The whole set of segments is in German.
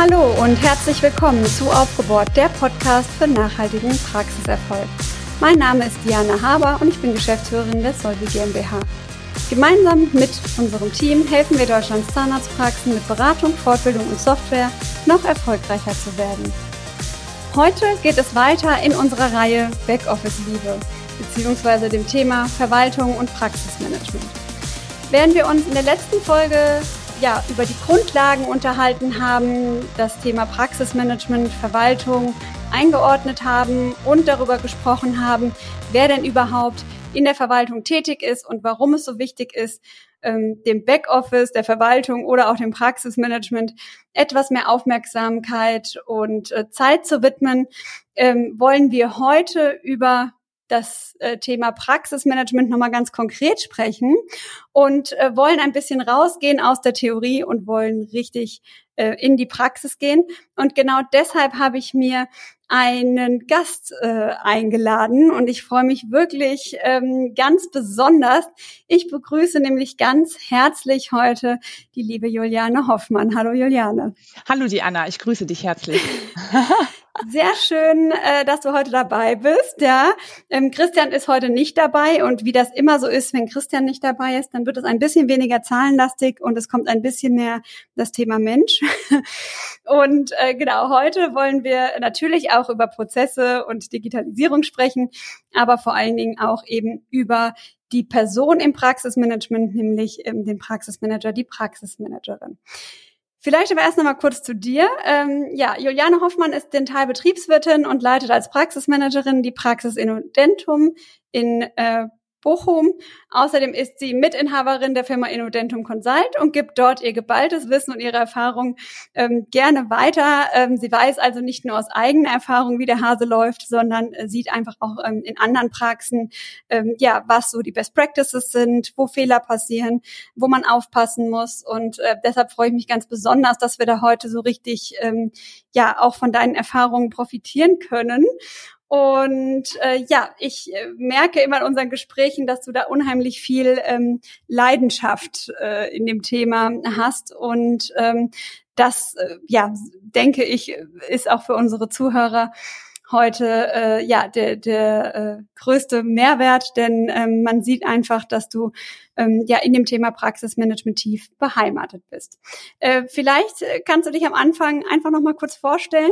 Hallo und herzlich willkommen zu Aufgebohrt, der Podcast für nachhaltigen Praxiserfolg. Mein Name ist Diana Haber und ich bin Geschäftsführerin der Solvi GmbH. Gemeinsam mit unserem Team helfen wir Deutschlands Zahnarztpraxen mit Beratung, Fortbildung und Software noch erfolgreicher zu werden. Heute geht es weiter in unserer Reihe Backoffice Liebe beziehungsweise dem Thema Verwaltung und Praxismanagement. Während wir uns in der letzten Folge ja, über die Grundlagen unterhalten haben, das Thema Praxismanagement, Verwaltung eingeordnet haben und darüber gesprochen haben, wer denn überhaupt in der Verwaltung tätig ist und warum es so wichtig ist, ähm, dem Backoffice, der Verwaltung oder auch dem Praxismanagement etwas mehr Aufmerksamkeit und äh, Zeit zu widmen, ähm, wollen wir heute über das äh, Thema Praxismanagement nochmal ganz konkret sprechen und äh, wollen ein bisschen rausgehen aus der Theorie und wollen richtig äh, in die Praxis gehen. Und genau deshalb habe ich mir einen Gast äh, eingeladen und ich freue mich wirklich ähm, ganz besonders. Ich begrüße nämlich ganz herzlich heute die liebe Juliane Hoffmann. Hallo Juliane. Hallo Diana, ich grüße dich herzlich. Sehr schön, äh, dass du heute dabei bist. Ja, ähm, Christian ist heute nicht dabei und wie das immer so ist, wenn Christian nicht dabei ist, dann wird es ein bisschen weniger zahlenlastig und es kommt ein bisschen mehr das Thema Mensch. und äh, genau heute wollen wir natürlich auch über Prozesse und Digitalisierung sprechen, aber vor allen Dingen auch eben über die Person im Praxismanagement, nämlich ähm, den Praxismanager, die Praxismanagerin. Vielleicht aber erst noch mal kurz zu dir. Ähm, ja, Juliane Hoffmann ist Dentalbetriebswirtin und leitet als Praxismanagerin die Praxis Innodentum in äh, Bochum. Außerdem ist sie Mitinhaberin der Firma Innodentum Consult und gibt dort ihr geballtes Wissen und ihre Erfahrung ähm, gerne weiter. Ähm, sie weiß also nicht nur aus eigener Erfahrung, wie der Hase läuft, sondern äh, sieht einfach auch ähm, in anderen Praxen, ähm, ja, was so die Best Practices sind, wo Fehler passieren, wo man aufpassen muss. Und äh, deshalb freue ich mich ganz besonders, dass wir da heute so richtig, ähm, ja, auch von deinen Erfahrungen profitieren können. Und äh, ja, ich äh, merke immer in unseren Gesprächen, dass du da unheimlich viel ähm, Leidenschaft äh, in dem Thema hast. Und ähm, das, äh, ja, denke ich, ist auch für unsere Zuhörer heute äh, ja der, der äh, größte Mehrwert, denn ähm, man sieht einfach, dass du ähm, ja in dem Thema Praxismanagement tief beheimatet bist. Äh, vielleicht äh, kannst du dich am Anfang einfach noch mal kurz vorstellen.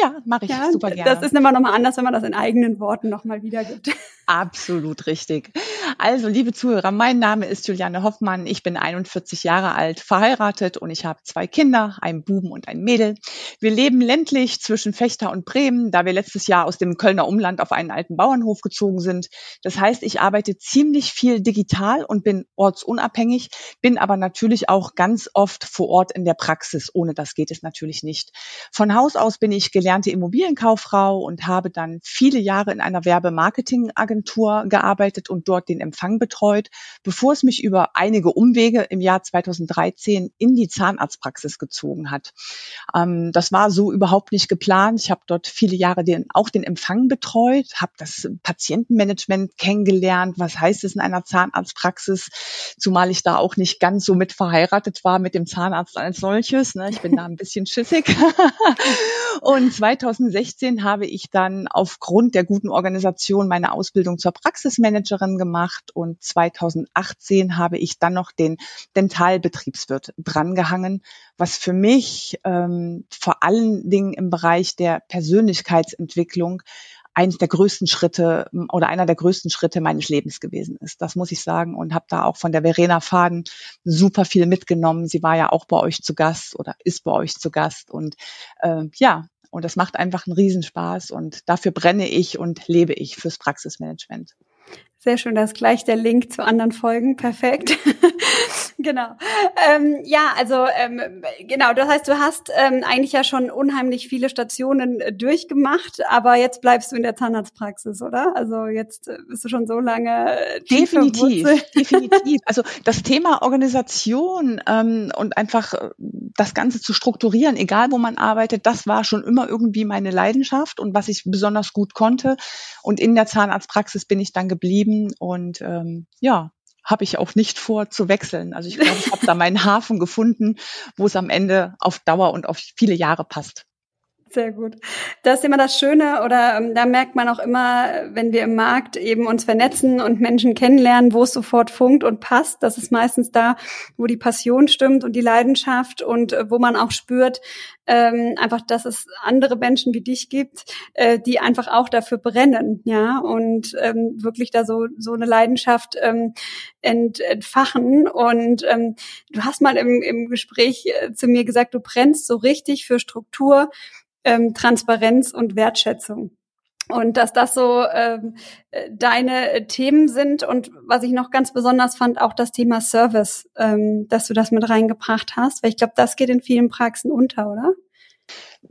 Ja, mache ich ja, super gerne. Das ist immer noch mal anders, wenn man das in eigenen Worten noch mal wiedergibt. Absolut richtig. Also, liebe Zuhörer, mein Name ist Juliane Hoffmann. Ich bin 41 Jahre alt, verheiratet und ich habe zwei Kinder, einen Buben und ein Mädel. Wir leben ländlich zwischen Fechter und Bremen, da wir letztes Jahr aus dem Kölner Umland auf einen alten Bauernhof gezogen sind. Das heißt, ich arbeite ziemlich viel digital und bin ortsunabhängig, bin aber natürlich auch ganz oft vor Ort in der Praxis. Ohne das geht es natürlich nicht. Von Haus aus bin ich gelernte Immobilienkauffrau und habe dann viele Jahre in einer Werbemarketingagentur Agentur gearbeitet und dort den Empfang betreut, bevor es mich über einige Umwege im Jahr 2013 in die Zahnarztpraxis gezogen hat. Ähm, das war so überhaupt nicht geplant. Ich habe dort viele Jahre den, auch den Empfang betreut, habe das Patientenmanagement kennengelernt. Was heißt es in einer Zahnarztpraxis? Zumal ich da auch nicht ganz so mit verheiratet war mit dem Zahnarzt als solches. Ne? Ich bin da ein bisschen schissig. und 2016 habe ich dann aufgrund der guten Organisation meine Ausbildung Ausbildung zur Praxismanagerin gemacht und 2018 habe ich dann noch den Dentalbetriebswirt drangehangen, was für mich ähm, vor allen Dingen im Bereich der Persönlichkeitsentwicklung eines der größten Schritte oder einer der größten Schritte meines Lebens gewesen ist. Das muss ich sagen und habe da auch von der Verena Faden super viel mitgenommen. Sie war ja auch bei euch zu Gast oder ist bei euch zu Gast und äh, ja, und das macht einfach einen Riesenspaß und dafür brenne ich und lebe ich fürs Praxismanagement. Sehr schön, da ist gleich der Link zu anderen Folgen. Perfekt. genau. Ähm, ja, also ähm, genau, das heißt, du hast ähm, eigentlich ja schon unheimlich viele Stationen äh, durchgemacht, aber jetzt bleibst du in der Zahnarztpraxis, oder? Also jetzt äh, bist du schon so lange äh, definitiv, definitiv. Also das Thema Organisation ähm, und einfach äh, das Ganze zu strukturieren, egal wo man arbeitet, das war schon immer irgendwie meine Leidenschaft und was ich besonders gut konnte. Und in der Zahnarztpraxis bin ich dann geblieben und ähm, ja, habe ich auch nicht vor zu wechseln. Also ich glaube, ich habe da meinen Hafen gefunden, wo es am Ende auf Dauer und auf viele Jahre passt. Sehr gut. Das ist immer das Schöne oder ähm, da merkt man auch immer, wenn wir im Markt eben uns vernetzen und Menschen kennenlernen, wo es sofort funkt und passt. Das ist meistens da, wo die Passion stimmt und die Leidenschaft und äh, wo man auch spürt, ähm, einfach, dass es andere Menschen wie dich gibt, äh, die einfach auch dafür brennen, ja, und ähm, wirklich da so so eine Leidenschaft ähm, ent, entfachen. Und ähm, du hast mal im, im Gespräch äh, zu mir gesagt, du brennst so richtig für Struktur ähm, Transparenz und Wertschätzung. Und dass das so ähm, äh, deine Themen sind und was ich noch ganz besonders fand, auch das Thema Service, ähm, dass du das mit reingebracht hast, weil ich glaube, das geht in vielen Praxen unter, oder?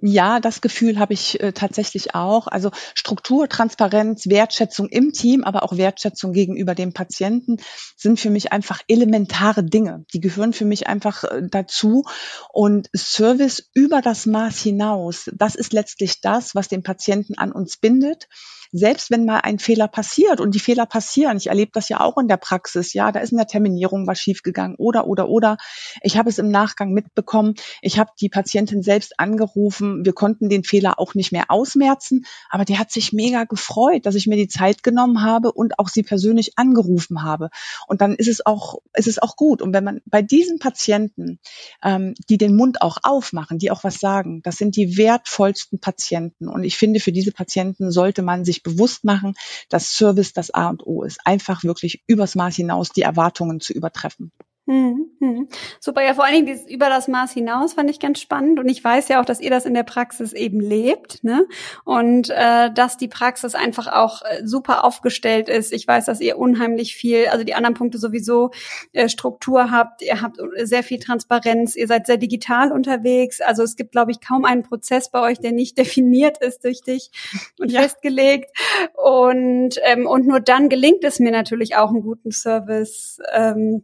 Ja, das Gefühl habe ich äh, tatsächlich auch. Also Struktur, Transparenz, Wertschätzung im Team, aber auch Wertschätzung gegenüber dem Patienten sind für mich einfach elementare Dinge. Die gehören für mich einfach äh, dazu. Und Service über das Maß hinaus, das ist letztlich das, was den Patienten an uns bindet selbst wenn mal ein Fehler passiert und die Fehler passieren, ich erlebe das ja auch in der Praxis, ja, da ist in der Terminierung was schiefgegangen oder, oder, oder. Ich habe es im Nachgang mitbekommen. Ich habe die Patientin selbst angerufen. Wir konnten den Fehler auch nicht mehr ausmerzen, aber die hat sich mega gefreut, dass ich mir die Zeit genommen habe und auch sie persönlich angerufen habe. Und dann ist es auch, ist es auch gut. Und wenn man bei diesen Patienten, ähm, die den Mund auch aufmachen, die auch was sagen, das sind die wertvollsten Patienten. Und ich finde, für diese Patienten sollte man sich bewusst machen, dass Service das A und O ist. Einfach wirklich übers Maß hinaus die Erwartungen zu übertreffen. Hm, hm. Super, ja, vor allen Dingen dieses über das Maß hinaus fand ich ganz spannend und ich weiß ja auch, dass ihr das in der Praxis eben lebt, ne? Und äh, dass die Praxis einfach auch äh, super aufgestellt ist. Ich weiß, dass ihr unheimlich viel, also die anderen Punkte sowieso äh, Struktur habt, ihr habt sehr viel Transparenz, ihr seid sehr digital unterwegs. Also es gibt, glaube ich, kaum einen Prozess bei euch, der nicht definiert ist durch dich und ja. festgelegt. Und ähm, und nur dann gelingt es mir natürlich auch einen guten Service. Ähm,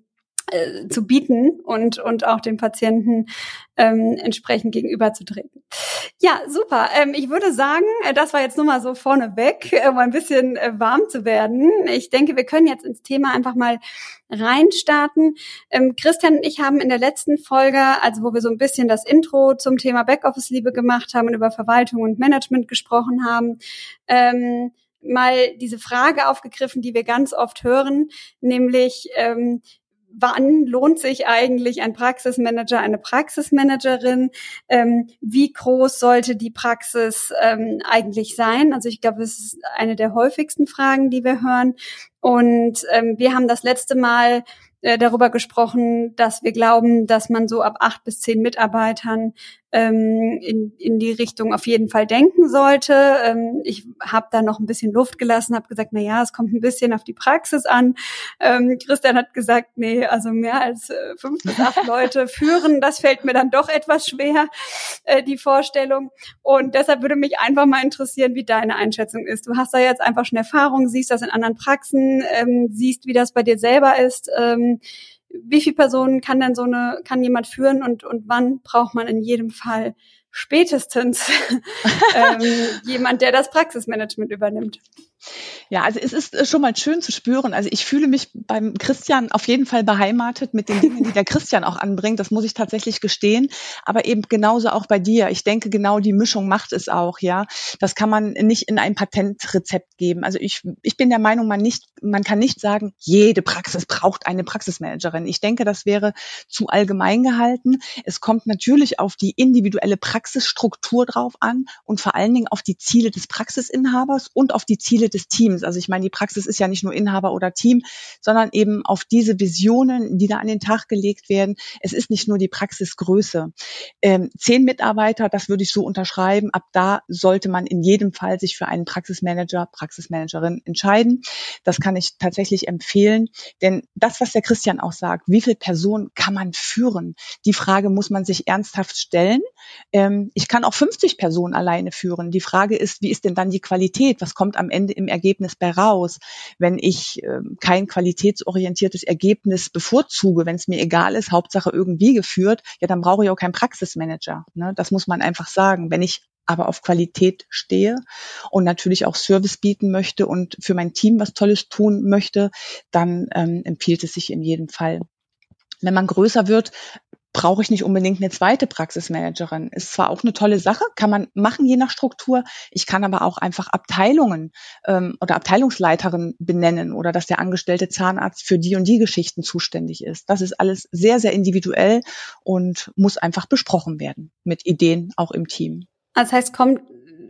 äh, zu bieten und, und auch den Patienten ähm, entsprechend gegenüberzutreten. Ja, super. Ähm, ich würde sagen, äh, das war jetzt nur mal so vorneweg, äh, um ein bisschen äh, warm zu werden. Ich denke, wir können jetzt ins Thema einfach mal reinstarten. Ähm, Christian und ich haben in der letzten Folge, also wo wir so ein bisschen das Intro zum Thema Backoffice-Liebe gemacht haben und über Verwaltung und Management gesprochen haben, ähm, mal diese Frage aufgegriffen, die wir ganz oft hören, nämlich ähm, wann lohnt sich eigentlich ein Praxismanager, eine Praxismanagerin? Ähm, wie groß sollte die Praxis ähm, eigentlich sein? Also ich glaube, das ist eine der häufigsten Fragen, die wir hören. Und ähm, wir haben das letzte Mal äh, darüber gesprochen, dass wir glauben, dass man so ab acht bis zehn Mitarbeitern ähm, in, in die Richtung auf jeden Fall denken sollte. Ähm, ich habe da noch ein bisschen Luft gelassen, habe gesagt, na ja, es kommt ein bisschen auf die Praxis an. Ähm, Christian hat gesagt, nee, also mehr als äh, fünf bis acht Leute führen, das fällt mir dann doch etwas schwer, äh, die Vorstellung. Und deshalb würde mich einfach mal interessieren, wie deine Einschätzung ist. Du hast da jetzt einfach schon Erfahrung, siehst das in anderen Praxen, ähm, siehst, wie das bei dir selber ist. Ähm, wie viele Personen kann denn so eine, kann jemand führen und, und wann braucht man in jedem Fall spätestens ähm, jemand, der das Praxismanagement übernimmt? Ja, also es ist äh, schon mal schön zu spüren. Also ich fühle mich beim Christian auf jeden Fall beheimatet mit den Dingen, die der Christian auch anbringt. Das muss ich tatsächlich gestehen. Aber eben genauso auch bei dir. Ich denke, genau die Mischung macht es auch, ja. Das kann man nicht in ein Patentrezept geben. Also ich, ich bin der Meinung, man nicht, man kann nicht sagen, jede Praxis braucht eine Praxismanagerin. Ich denke, das wäre zu allgemein gehalten. Es kommt natürlich auf die individuelle Praxisstruktur drauf an und vor allen Dingen auf die Ziele des Praxisinhabers und auf die Ziele des Teams. Also ich meine, die Praxis ist ja nicht nur Inhaber oder Team, sondern eben auf diese Visionen, die da an den Tag gelegt werden. Es ist nicht nur die Praxisgröße. Ähm, zehn Mitarbeiter, das würde ich so unterschreiben. Ab da sollte man in jedem Fall sich für einen Praxismanager, Praxismanagerin entscheiden. Das kann ich tatsächlich empfehlen. Denn das, was der Christian auch sagt, wie viele Personen kann man führen? Die Frage muss man sich ernsthaft stellen. Ähm, ich kann auch 50 Personen alleine führen. Die Frage ist, wie ist denn dann die Qualität? Was kommt am Ende im Ergebnis bei raus? Wenn ich äh, kein qualitätsorientiertes Ergebnis bevorzuge, wenn es mir egal ist, Hauptsache irgendwie geführt, ja, dann brauche ich auch keinen Praxismanager. Ne? Das muss man einfach sagen. Wenn ich aber auf Qualität stehe und natürlich auch Service bieten möchte und für mein Team was Tolles tun möchte, dann ähm, empfiehlt es sich in jedem Fall. Wenn man größer wird, brauche ich nicht unbedingt eine zweite Praxismanagerin. Ist zwar auch eine tolle Sache, kann man machen je nach Struktur. Ich kann aber auch einfach Abteilungen ähm, oder Abteilungsleiterin benennen oder dass der angestellte Zahnarzt für die und die Geschichten zuständig ist. Das ist alles sehr, sehr individuell und muss einfach besprochen werden mit Ideen auch im Team. Das heißt, kommt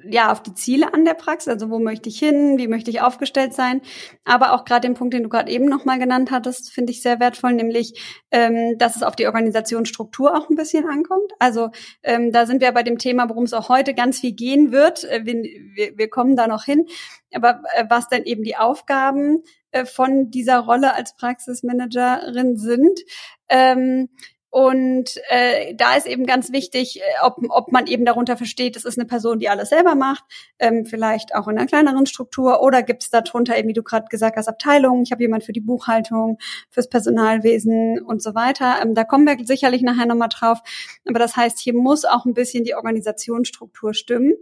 ja auf die Ziele an der Praxis, also wo möchte ich hin, wie möchte ich aufgestellt sein, aber auch gerade den Punkt, den du gerade eben nochmal genannt hattest, finde ich sehr wertvoll, nämlich, ähm, dass es auf die Organisationsstruktur auch ein bisschen ankommt. Also ähm, da sind wir bei dem Thema, worum es auch heute ganz viel gehen wird. Äh, wir, wir, wir kommen da noch hin, aber äh, was denn eben die Aufgaben äh, von dieser Rolle als Praxismanagerin sind. Ähm, und äh, da ist eben ganz wichtig, äh, ob, ob man eben darunter versteht, das ist eine Person, die alles selber macht, ähm, vielleicht auch in einer kleineren Struktur, oder gibt es darunter eben, wie du gerade gesagt hast, Abteilungen, ich habe jemand für die Buchhaltung, fürs Personalwesen und so weiter. Ähm, da kommen wir sicherlich nachher nochmal drauf. Aber das heißt, hier muss auch ein bisschen die Organisationsstruktur stimmen.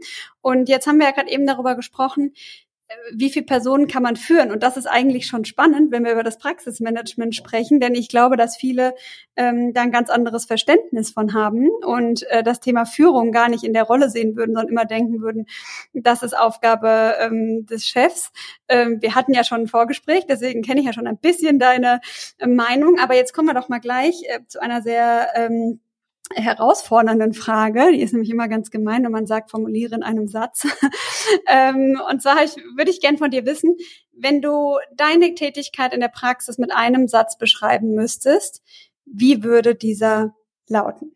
Und jetzt haben wir ja gerade eben darüber gesprochen, wie viele Personen kann man führen? Und das ist eigentlich schon spannend, wenn wir über das Praxismanagement sprechen, denn ich glaube, dass viele ähm, da ein ganz anderes Verständnis von haben und äh, das Thema Führung gar nicht in der Rolle sehen würden, sondern immer denken würden, das ist Aufgabe ähm, des Chefs. Ähm, wir hatten ja schon ein Vorgespräch, deswegen kenne ich ja schon ein bisschen deine äh, Meinung. Aber jetzt kommen wir doch mal gleich äh, zu einer sehr ähm, herausfordernden Frage. Die ist nämlich immer ganz gemein, wenn man sagt, formuliere in einem Satz. ähm, und zwar ich, würde ich gern von dir wissen, wenn du deine Tätigkeit in der Praxis mit einem Satz beschreiben müsstest, wie würde dieser lauten?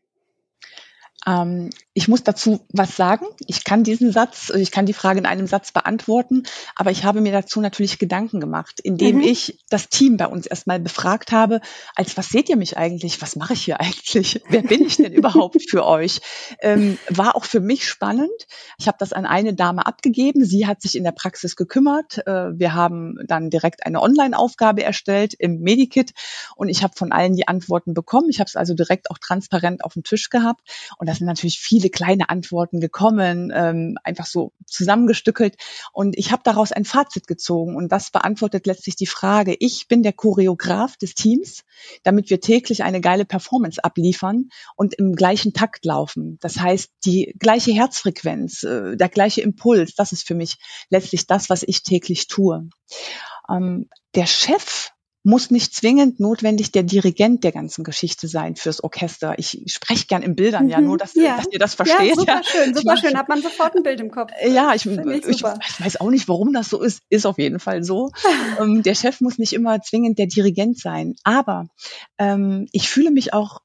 Ähm, ich muss dazu was sagen. Ich kann diesen Satz, ich kann die Frage in einem Satz beantworten, aber ich habe mir dazu natürlich Gedanken gemacht, indem mhm. ich das Team bei uns erstmal befragt habe, als was seht ihr mich eigentlich? Was mache ich hier eigentlich? Wer bin ich denn überhaupt für euch? Ähm, war auch für mich spannend. Ich habe das an eine Dame abgegeben. Sie hat sich in der Praxis gekümmert. Äh, wir haben dann direkt eine Online-Aufgabe erstellt im Medikit und ich habe von allen die Antworten bekommen. Ich habe es also direkt auch transparent auf dem Tisch gehabt und da sind natürlich viele kleine Antworten gekommen, ähm, einfach so zusammengestückelt. Und ich habe daraus ein Fazit gezogen und das beantwortet letztlich die Frage, ich bin der Choreograf des Teams, damit wir täglich eine geile Performance abliefern und im gleichen Takt laufen. Das heißt, die gleiche Herzfrequenz, äh, der gleiche Impuls, das ist für mich letztlich das, was ich täglich tue. Ähm, der Chef muss nicht zwingend notwendig der Dirigent der ganzen Geschichte sein fürs Orchester. Ich spreche gern in Bildern, ja, nur dass, ja. dass ihr das versteht. Ja, super schön, super schön. Hat man sofort ein Bild im Kopf. Ja, ich, ich, ich, weiß auch nicht, warum das so ist. Ist auf jeden Fall so. ähm, der Chef muss nicht immer zwingend der Dirigent sein. Aber ähm, ich fühle mich auch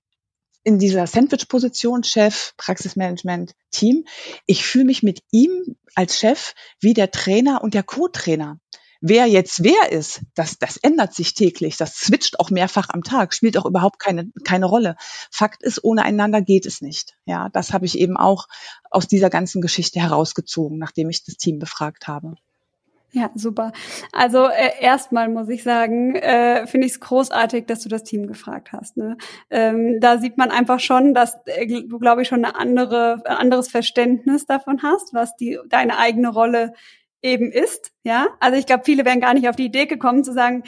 in dieser Sandwich-Position, Chef, Praxismanagement, Team. Ich fühle mich mit ihm als Chef wie der Trainer und der Co-Trainer. Wer jetzt wer ist, das, das ändert sich täglich. Das switcht auch mehrfach am Tag, spielt auch überhaupt keine, keine Rolle. Fakt ist, ohne einander geht es nicht. Ja, das habe ich eben auch aus dieser ganzen Geschichte herausgezogen, nachdem ich das Team befragt habe. Ja, super. Also äh, erstmal muss ich sagen, äh, finde ich es großartig, dass du das Team gefragt hast. Ne? Ähm, da sieht man einfach schon, dass äh, du, glaube ich, schon eine andere, ein anderes Verständnis davon hast, was die deine eigene Rolle eben ist, ja. Also ich glaube, viele wären gar nicht auf die Idee gekommen zu sagen,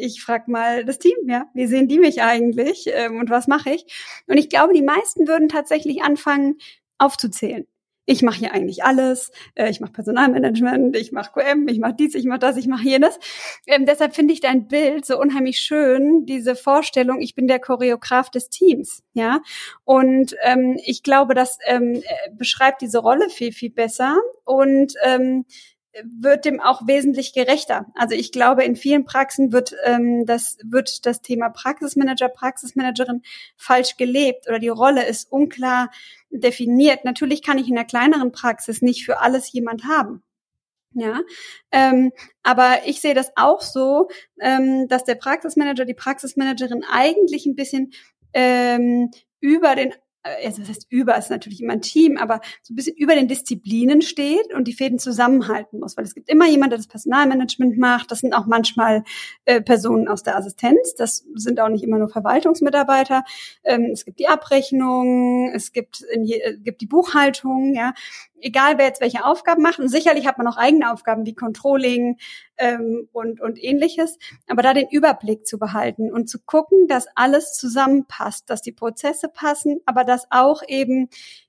ich frag mal das Team, ja, wie sehen die mich eigentlich ähm, und was mache ich? Und ich glaube, die meisten würden tatsächlich anfangen aufzuzählen. Ich mache hier eigentlich alles. Äh, ich mache Personalmanagement, ich mache QM, ich mache dies, ich mache das, ich mache jenes. Ähm, deshalb finde ich dein Bild so unheimlich schön, diese Vorstellung, ich bin der Choreograf des Teams, ja. Und ähm, ich glaube, das ähm, äh, beschreibt diese Rolle viel, viel besser. Und ähm, wird dem auch wesentlich gerechter. Also ich glaube, in vielen Praxen wird ähm, das wird das Thema Praxismanager, Praxismanagerin falsch gelebt oder die Rolle ist unklar definiert. Natürlich kann ich in einer kleineren Praxis nicht für alles jemand haben. Ja, ähm, aber ich sehe das auch so, ähm, dass der Praxismanager, die Praxismanagerin eigentlich ein bisschen ähm, über den also das heißt über, ist natürlich immer ein Team, aber so ein bisschen über den Disziplinen steht und die Fäden zusammenhalten muss, weil es gibt immer jemand, der das Personalmanagement macht. Das sind auch manchmal äh, Personen aus der Assistenz. Das sind auch nicht immer nur Verwaltungsmitarbeiter. Ähm, es gibt die Abrechnung, es gibt, in je, äh, gibt die Buchhaltung, ja. Egal wer jetzt welche Aufgaben macht, und sicherlich hat man auch eigene Aufgaben wie Controlling ähm, und, und ähnliches, aber da den Überblick zu behalten und zu gucken, dass alles zusammenpasst, dass die Prozesse passen, aber dass auch eben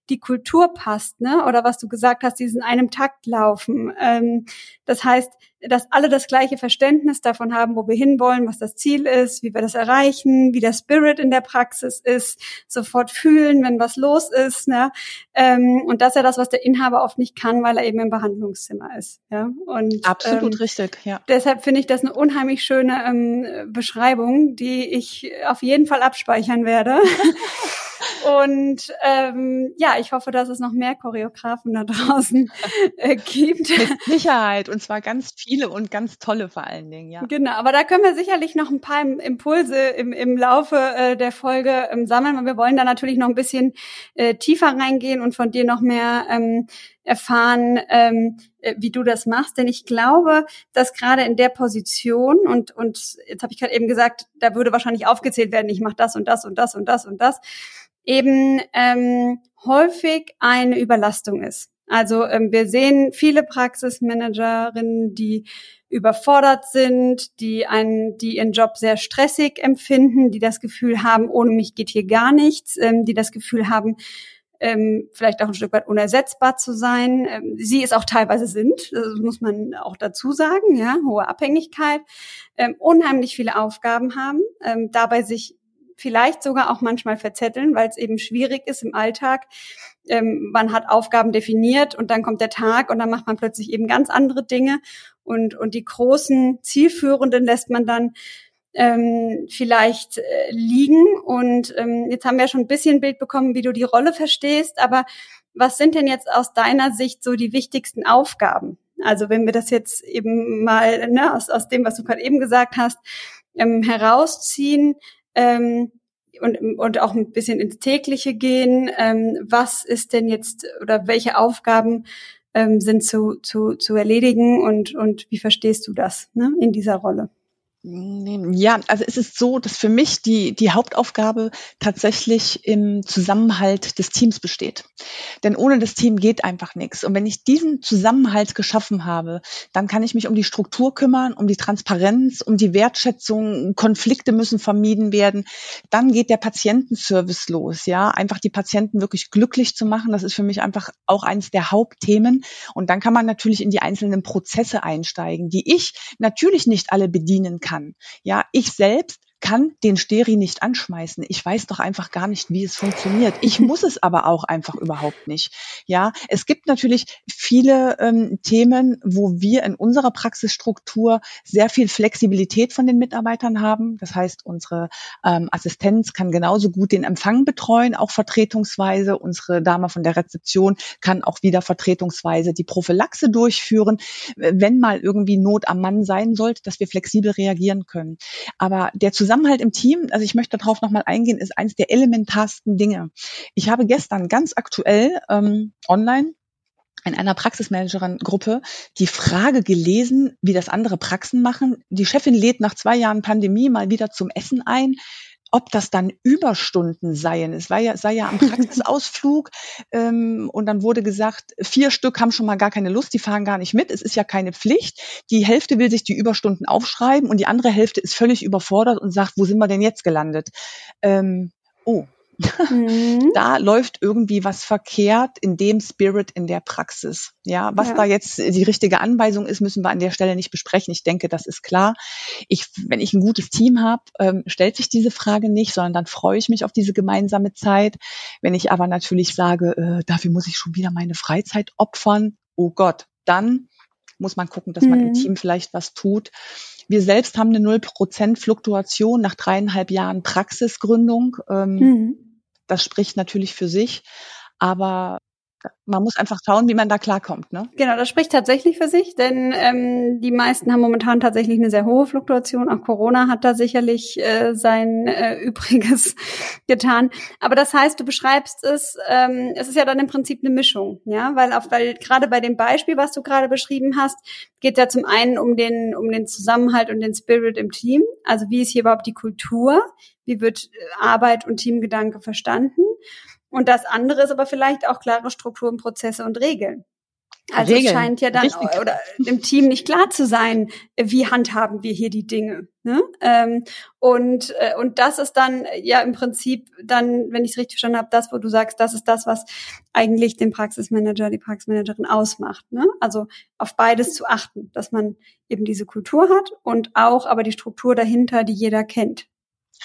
die Kultur passt, ne? Oder was du gesagt hast, diesen einem Takt laufen. Ähm, das heißt, dass alle das gleiche Verständnis davon haben, wo wir hinwollen, was das Ziel ist, wie wir das erreichen, wie der Spirit in der Praxis ist, sofort fühlen, wenn was los ist. Ne? Ähm, und das ist ja das, was der Inhaber oft nicht kann, weil er eben im Behandlungszimmer ist. Ja? Und, Absolut ähm, richtig, ja. Deshalb finde ich das eine unheimlich schöne ähm, Beschreibung, die ich auf jeden Fall abspeichern werde. Und ähm, ja, ich hoffe, dass es noch mehr Choreografen da draußen äh, gibt. Mit Sicherheit. Und zwar ganz viele und ganz tolle vor allen Dingen, ja. Genau, aber da können wir sicherlich noch ein paar Impulse im, im Laufe äh, der Folge ähm, sammeln, weil wir wollen da natürlich noch ein bisschen äh, tiefer reingehen und von dir noch mehr ähm, erfahren, ähm, äh, wie du das machst. Denn ich glaube, dass gerade in der Position und und jetzt habe ich gerade eben gesagt, da würde wahrscheinlich aufgezählt werden, ich mache das und das und das und das und das eben ähm, häufig eine Überlastung ist. Also ähm, wir sehen viele Praxismanagerinnen, die überfordert sind, die einen, die ihren Job sehr stressig empfinden, die das Gefühl haben, ohne mich geht hier gar nichts, ähm, die das Gefühl haben, ähm, vielleicht auch ein Stück weit unersetzbar zu sein. Ähm, sie es auch teilweise sind, das muss man auch dazu sagen, ja, hohe Abhängigkeit, ähm, unheimlich viele Aufgaben haben, ähm, dabei sich vielleicht sogar auch manchmal verzetteln, weil es eben schwierig ist im Alltag. Ähm, man hat Aufgaben definiert und dann kommt der Tag und dann macht man plötzlich eben ganz andere Dinge und, und die großen zielführenden lässt man dann ähm, vielleicht äh, liegen. Und ähm, jetzt haben wir schon ein bisschen Bild bekommen, wie du die Rolle verstehst, aber was sind denn jetzt aus deiner Sicht so die wichtigsten Aufgaben? Also wenn wir das jetzt eben mal ne, aus, aus dem, was du gerade eben gesagt hast, ähm, herausziehen, ähm, und, und auch ein bisschen ins tägliche gehen. Ähm, was ist denn jetzt oder welche Aufgaben ähm, sind zu, zu, zu erledigen und, und wie verstehst du das ne, in dieser Rolle? Ja, also es ist so, dass für mich die, die Hauptaufgabe tatsächlich im Zusammenhalt des Teams besteht. Denn ohne das Team geht einfach nichts. Und wenn ich diesen Zusammenhalt geschaffen habe, dann kann ich mich um die Struktur kümmern, um die Transparenz, um die Wertschätzung. Konflikte müssen vermieden werden. Dann geht der Patientenservice los. Ja, einfach die Patienten wirklich glücklich zu machen. Das ist für mich einfach auch eines der Hauptthemen. Und dann kann man natürlich in die einzelnen Prozesse einsteigen, die ich natürlich nicht alle bedienen kann kann. Ja, ich selbst kann den Steri nicht anschmeißen. Ich weiß doch einfach gar nicht, wie es funktioniert. Ich muss es aber auch einfach überhaupt nicht. Ja, es gibt natürlich viele ähm, Themen, wo wir in unserer Praxisstruktur sehr viel Flexibilität von den Mitarbeitern haben. Das heißt, unsere ähm, Assistenz kann genauso gut den Empfang betreuen, auch vertretungsweise. Unsere Dame von der Rezeption kann auch wieder vertretungsweise die Prophylaxe durchführen, wenn mal irgendwie Not am Mann sein sollte, dass wir flexibel reagieren können. Aber der Zusammenhalt im Team, also ich möchte darauf nochmal eingehen, ist eines der elementarsten Dinge. Ich habe gestern ganz aktuell ähm, online in einer Praxismanagerin-Gruppe die Frage gelesen, wie das andere Praxen machen. Die Chefin lädt nach zwei Jahren Pandemie mal wieder zum Essen ein ob das dann Überstunden seien. Es war ja, sei ja am Praxisausflug ähm, und dann wurde gesagt, vier Stück haben schon mal gar keine Lust, die fahren gar nicht mit. Es ist ja keine Pflicht. Die Hälfte will sich die Überstunden aufschreiben und die andere Hälfte ist völlig überfordert und sagt, wo sind wir denn jetzt gelandet? Ähm, oh, Mhm. Da läuft irgendwie was verkehrt in dem Spirit in der Praxis. Ja, was ja. da jetzt die richtige Anweisung ist, müssen wir an der Stelle nicht besprechen. Ich denke, das ist klar. Ich, wenn ich ein gutes Team habe, ähm, stellt sich diese Frage nicht, sondern dann freue ich mich auf diese gemeinsame Zeit. Wenn ich aber natürlich sage, äh, dafür muss ich schon wieder meine Freizeit opfern, oh Gott, dann muss man gucken, dass man im mhm. Team vielleicht was tut. Wir selbst haben eine 0% Fluktuation nach dreieinhalb Jahren Praxisgründung. Ähm, mhm. Das spricht natürlich für sich, aber man muss einfach schauen, wie man da klarkommt. Ne? Genau, das spricht tatsächlich für sich, denn ähm, die meisten haben momentan tatsächlich eine sehr hohe Fluktuation. Auch Corona hat da sicherlich äh, sein äh, Übriges getan. Aber das heißt, du beschreibst es, ähm, es ist ja dann im Prinzip eine Mischung, ja, weil auf, weil gerade bei dem Beispiel, was du gerade beschrieben hast, geht ja zum einen um den um den Zusammenhalt und den Spirit im Team. Also wie ist hier überhaupt die Kultur? Wie wird äh, Arbeit und Teamgedanke verstanden? Und das andere ist aber vielleicht auch klare Strukturen, Prozesse und Regeln. Also Regeln. es scheint ja dann Richtig. oder dem Team nicht klar zu sein, wie handhaben wir hier die Dinge. Ne? Ähm, und äh, und das ist dann ja im Prinzip dann, wenn ich es richtig verstanden habe, das, wo du sagst, das ist das, was eigentlich den Praxismanager, die Praxismanagerin ausmacht. Ne? Also auf beides zu achten, dass man eben diese Kultur hat und auch aber die Struktur dahinter, die jeder kennt.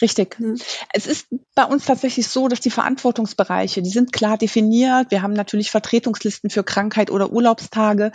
Richtig. Mhm. Es ist bei uns tatsächlich so, dass die Verantwortungsbereiche, die sind klar definiert. Wir haben natürlich Vertretungslisten für Krankheit oder Urlaubstage.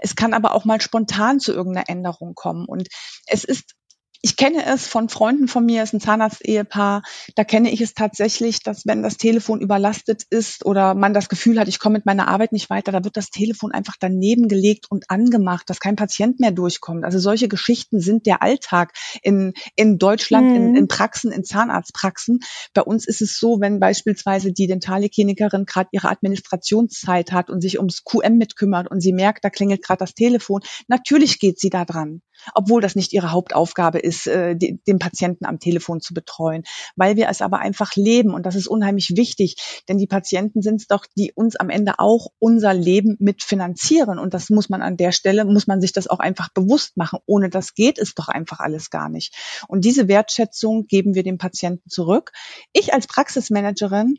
Es kann aber auch mal spontan zu irgendeiner Änderung kommen. Und es ist ich kenne es von Freunden von mir, ist ein Zahnarzt-Ehepaar, da kenne ich es tatsächlich, dass wenn das Telefon überlastet ist oder man das Gefühl hat, ich komme mit meiner Arbeit nicht weiter, da wird das Telefon einfach daneben gelegt und angemacht, dass kein Patient mehr durchkommt. Also solche Geschichten sind der Alltag in, in Deutschland, mhm. in, in Praxen, in Zahnarztpraxen. Bei uns ist es so, wenn beispielsweise die Dentalklinikerin gerade ihre Administrationszeit hat und sich ums QM mitkümmert und sie merkt, da klingelt gerade das Telefon, natürlich geht sie da dran obwohl das nicht ihre Hauptaufgabe ist, äh, die, den Patienten am Telefon zu betreuen, weil wir es aber einfach leben und das ist unheimlich wichtig, denn die Patienten sind es doch, die uns am Ende auch unser Leben mitfinanzieren und das muss man an der Stelle, muss man sich das auch einfach bewusst machen. Ohne das geht es doch einfach alles gar nicht. Und diese Wertschätzung geben wir dem Patienten zurück. Ich als Praxismanagerin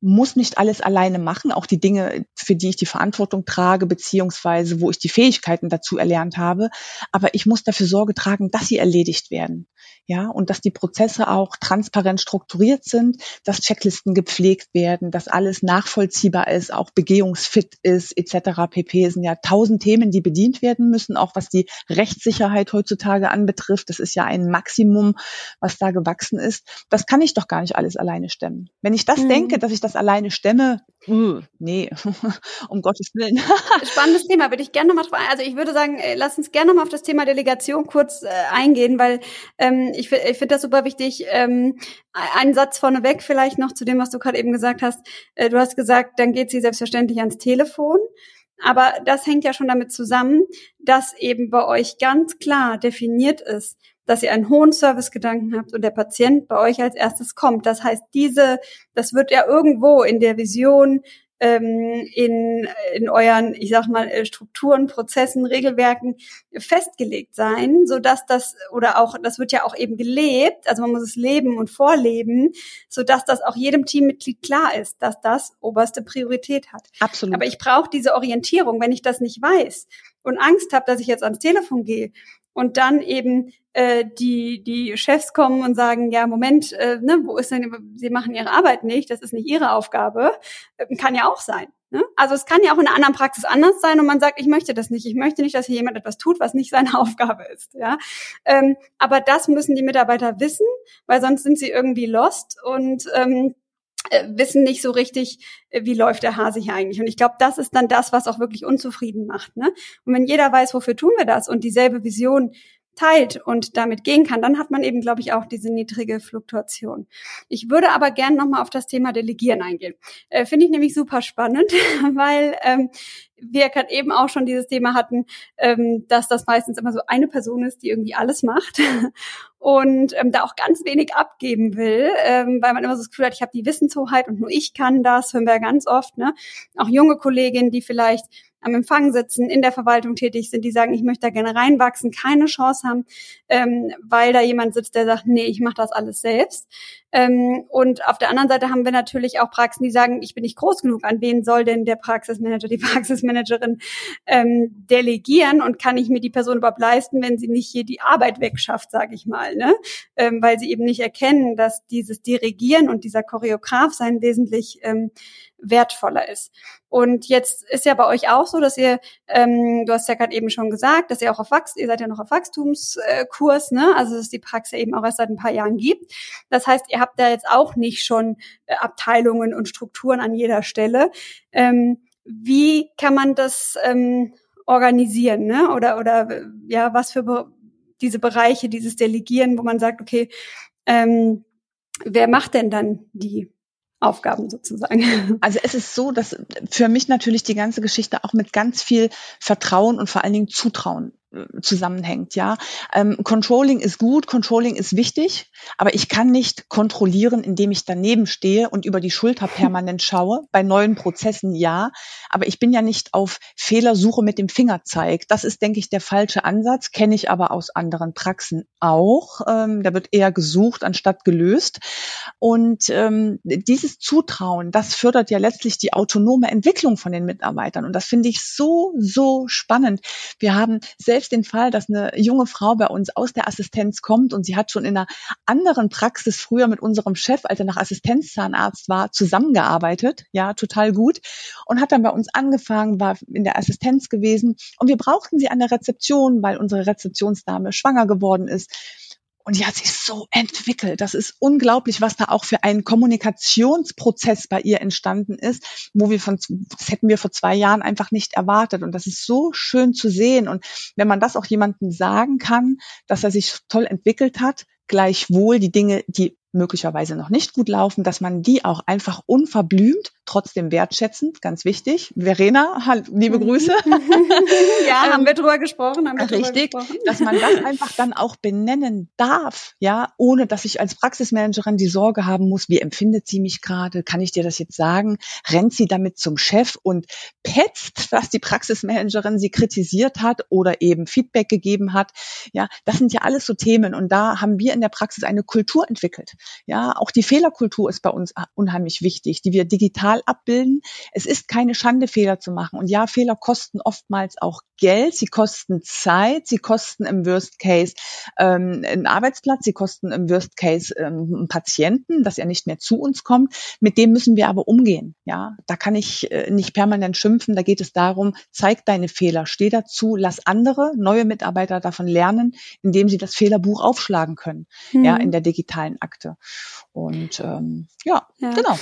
muss nicht alles alleine machen, auch die Dinge, für die ich die Verantwortung trage, beziehungsweise wo ich die Fähigkeiten dazu erlernt habe. Aber ich muss dafür Sorge tragen, dass sie erledigt werden ja, und dass die Prozesse auch transparent strukturiert sind, dass Checklisten gepflegt werden, dass alles nachvollziehbar ist, auch begehungsfit ist, etc. pp. Es sind ja tausend Themen, die bedient werden müssen, auch was die Rechtssicherheit heutzutage anbetrifft. Das ist ja ein Maximum, was da gewachsen ist. Das kann ich doch gar nicht alles alleine stemmen. Wenn ich das mhm. denke, dass ich das alleine stemme, uh, nee, um Gottes Willen. Spannendes Thema, würde ich gerne nochmal drauf, also ich würde sagen, äh, lass uns gerne nochmal auf das Thema Delegation kurz äh, eingehen, weil ähm, ich, ich finde das super wichtig. Ähm, einen Satz vorneweg vielleicht noch zu dem, was du gerade eben gesagt hast. Äh, du hast gesagt, dann geht sie selbstverständlich ans Telefon. Aber das hängt ja schon damit zusammen, dass eben bei euch ganz klar definiert ist, dass ihr einen hohen Servicegedanken habt und der Patient bei euch als erstes kommt. Das heißt, diese, das wird ja irgendwo in der Vision ähm, in, in euren, ich sag mal, äh, Strukturen, Prozessen, Regelwerken festgelegt sein, so dass das oder auch das wird ja auch eben gelebt, also man muss es leben und vorleben, so dass das auch jedem Teammitglied klar ist, dass das oberste Priorität hat. Absolut. Aber ich brauche diese Orientierung, wenn ich das nicht weiß und Angst habe, dass ich jetzt ans Telefon gehe und dann eben äh, die die Chefs kommen und sagen, ja Moment, äh, ne, wo ist denn, sie machen ihre Arbeit nicht, das ist nicht ihre Aufgabe, äh, kann ja auch sein. Ne? Also es kann ja auch in einer anderen Praxis anders sein und man sagt, ich möchte das nicht, ich möchte nicht, dass hier jemand etwas tut, was nicht seine Aufgabe ist. Ja, ähm, aber das müssen die Mitarbeiter wissen, weil sonst sind sie irgendwie lost und ähm, äh, wissen nicht so richtig, äh, wie läuft der Hase hier eigentlich. Und ich glaube, das ist dann das, was auch wirklich unzufrieden macht. Ne? Und wenn jeder weiß, wofür tun wir das und dieselbe Vision teilt und damit gehen kann, dann hat man eben, glaube ich, auch diese niedrige Fluktuation. Ich würde aber gern nochmal auf das Thema Delegieren eingehen. Äh, Finde ich nämlich super spannend, weil ähm, wir gerade eben auch schon dieses Thema hatten, ähm, dass das meistens immer so eine Person ist, die irgendwie alles macht und ähm, da auch ganz wenig abgeben will, ähm, weil man immer so das Gefühl hat, ich habe die Wissenshoheit und nur ich kann das, hören wir ganz oft. Ne? Auch junge Kolleginnen, die vielleicht am Empfang sitzen, in der Verwaltung tätig sind, die sagen, ich möchte da gerne reinwachsen, keine Chance haben, ähm, weil da jemand sitzt, der sagt, nee, ich mache das alles selbst. Ähm, und auf der anderen Seite haben wir natürlich auch Praxen, die sagen, ich bin nicht groß genug. An wen soll denn der Praxismanager, die Praxismanagerin ähm, delegieren und kann ich mir die Person überhaupt leisten, wenn sie nicht hier die Arbeit wegschafft, sage ich mal, ne? Ähm, weil sie eben nicht erkennen, dass dieses Dirigieren und dieser Choreograf sein wesentlich ähm, wertvoller ist. Und jetzt ist ja bei euch auch so, dass ihr, ähm, du hast ja gerade eben schon gesagt, dass ihr auch auf Wachs, ihr seid ja noch auf Wachstumskurs, ne? Also dass die Praxis eben auch erst seit ein paar Jahren gibt. Das heißt, ihr habt da jetzt auch nicht schon äh, Abteilungen und Strukturen an jeder Stelle. Ähm, wie kann man das ähm, organisieren, ne? Oder oder ja, was für Be diese Bereiche, dieses Delegieren, wo man sagt, okay, ähm, wer macht denn dann die Aufgaben sozusagen. Also es ist so, dass für mich natürlich die ganze Geschichte auch mit ganz viel Vertrauen und vor allen Dingen Zutrauen zusammenhängt, ja. Ähm, Controlling ist gut, Controlling ist wichtig, aber ich kann nicht kontrollieren, indem ich daneben stehe und über die Schulter permanent schaue. Bei neuen Prozessen ja, aber ich bin ja nicht auf Fehlersuche mit dem Fingerzeig. Das ist, denke ich, der falsche Ansatz, kenne ich aber aus anderen Praxen auch. Ähm, da wird eher gesucht anstatt gelöst. Und ähm, dieses Zutrauen, das fördert ja letztlich die autonome Entwicklung von den Mitarbeitern. Und das finde ich so, so spannend. Wir haben selbst selbst den Fall, dass eine junge Frau bei uns aus der Assistenz kommt und sie hat schon in einer anderen Praxis früher mit unserem Chef, als er noch Assistenzzahnarzt war, zusammengearbeitet. Ja, total gut. Und hat dann bei uns angefangen, war in der Assistenz gewesen. Und wir brauchten sie an der Rezeption, weil unsere Rezeptionsdame schwanger geworden ist. Und die hat sich so entwickelt. Das ist unglaublich, was da auch für ein Kommunikationsprozess bei ihr entstanden ist, wo wir von, das hätten wir vor zwei Jahren einfach nicht erwartet. Und das ist so schön zu sehen. Und wenn man das auch jemandem sagen kann, dass er sich toll entwickelt hat, gleichwohl die Dinge, die möglicherweise noch nicht gut laufen, dass man die auch einfach unverblümt, trotzdem wertschätzend, ganz wichtig. Verena, liebe mhm. Grüße. ja, haben ähm, wir drüber gesprochen. Haben wir richtig, gesprochen. dass man das einfach dann auch benennen darf, ja, ohne dass ich als Praxismanagerin die Sorge haben muss, wie empfindet sie mich gerade, kann ich dir das jetzt sagen, rennt sie damit zum Chef und petzt, dass die Praxismanagerin sie kritisiert hat oder eben Feedback gegeben hat. Ja, das sind ja alles so Themen und da haben wir in der Praxis eine Kultur entwickelt. Ja, auch die Fehlerkultur ist bei uns unheimlich wichtig, die wir digital abbilden. Es ist keine Schande, Fehler zu machen. Und ja, Fehler kosten oftmals auch Geld, sie kosten Zeit, sie kosten im Worst Case ähm, einen Arbeitsplatz, sie kosten im Worst Case ähm, einen Patienten, dass er nicht mehr zu uns kommt. Mit dem müssen wir aber umgehen. Ja, da kann ich äh, nicht permanent schimpfen. Da geht es darum, zeig deine Fehler, steh dazu, lass andere neue Mitarbeiter davon lernen, indem sie das Fehlerbuch aufschlagen können. Mhm. Ja, in der digitalen Akte. Und ähm, ja, ja, genau.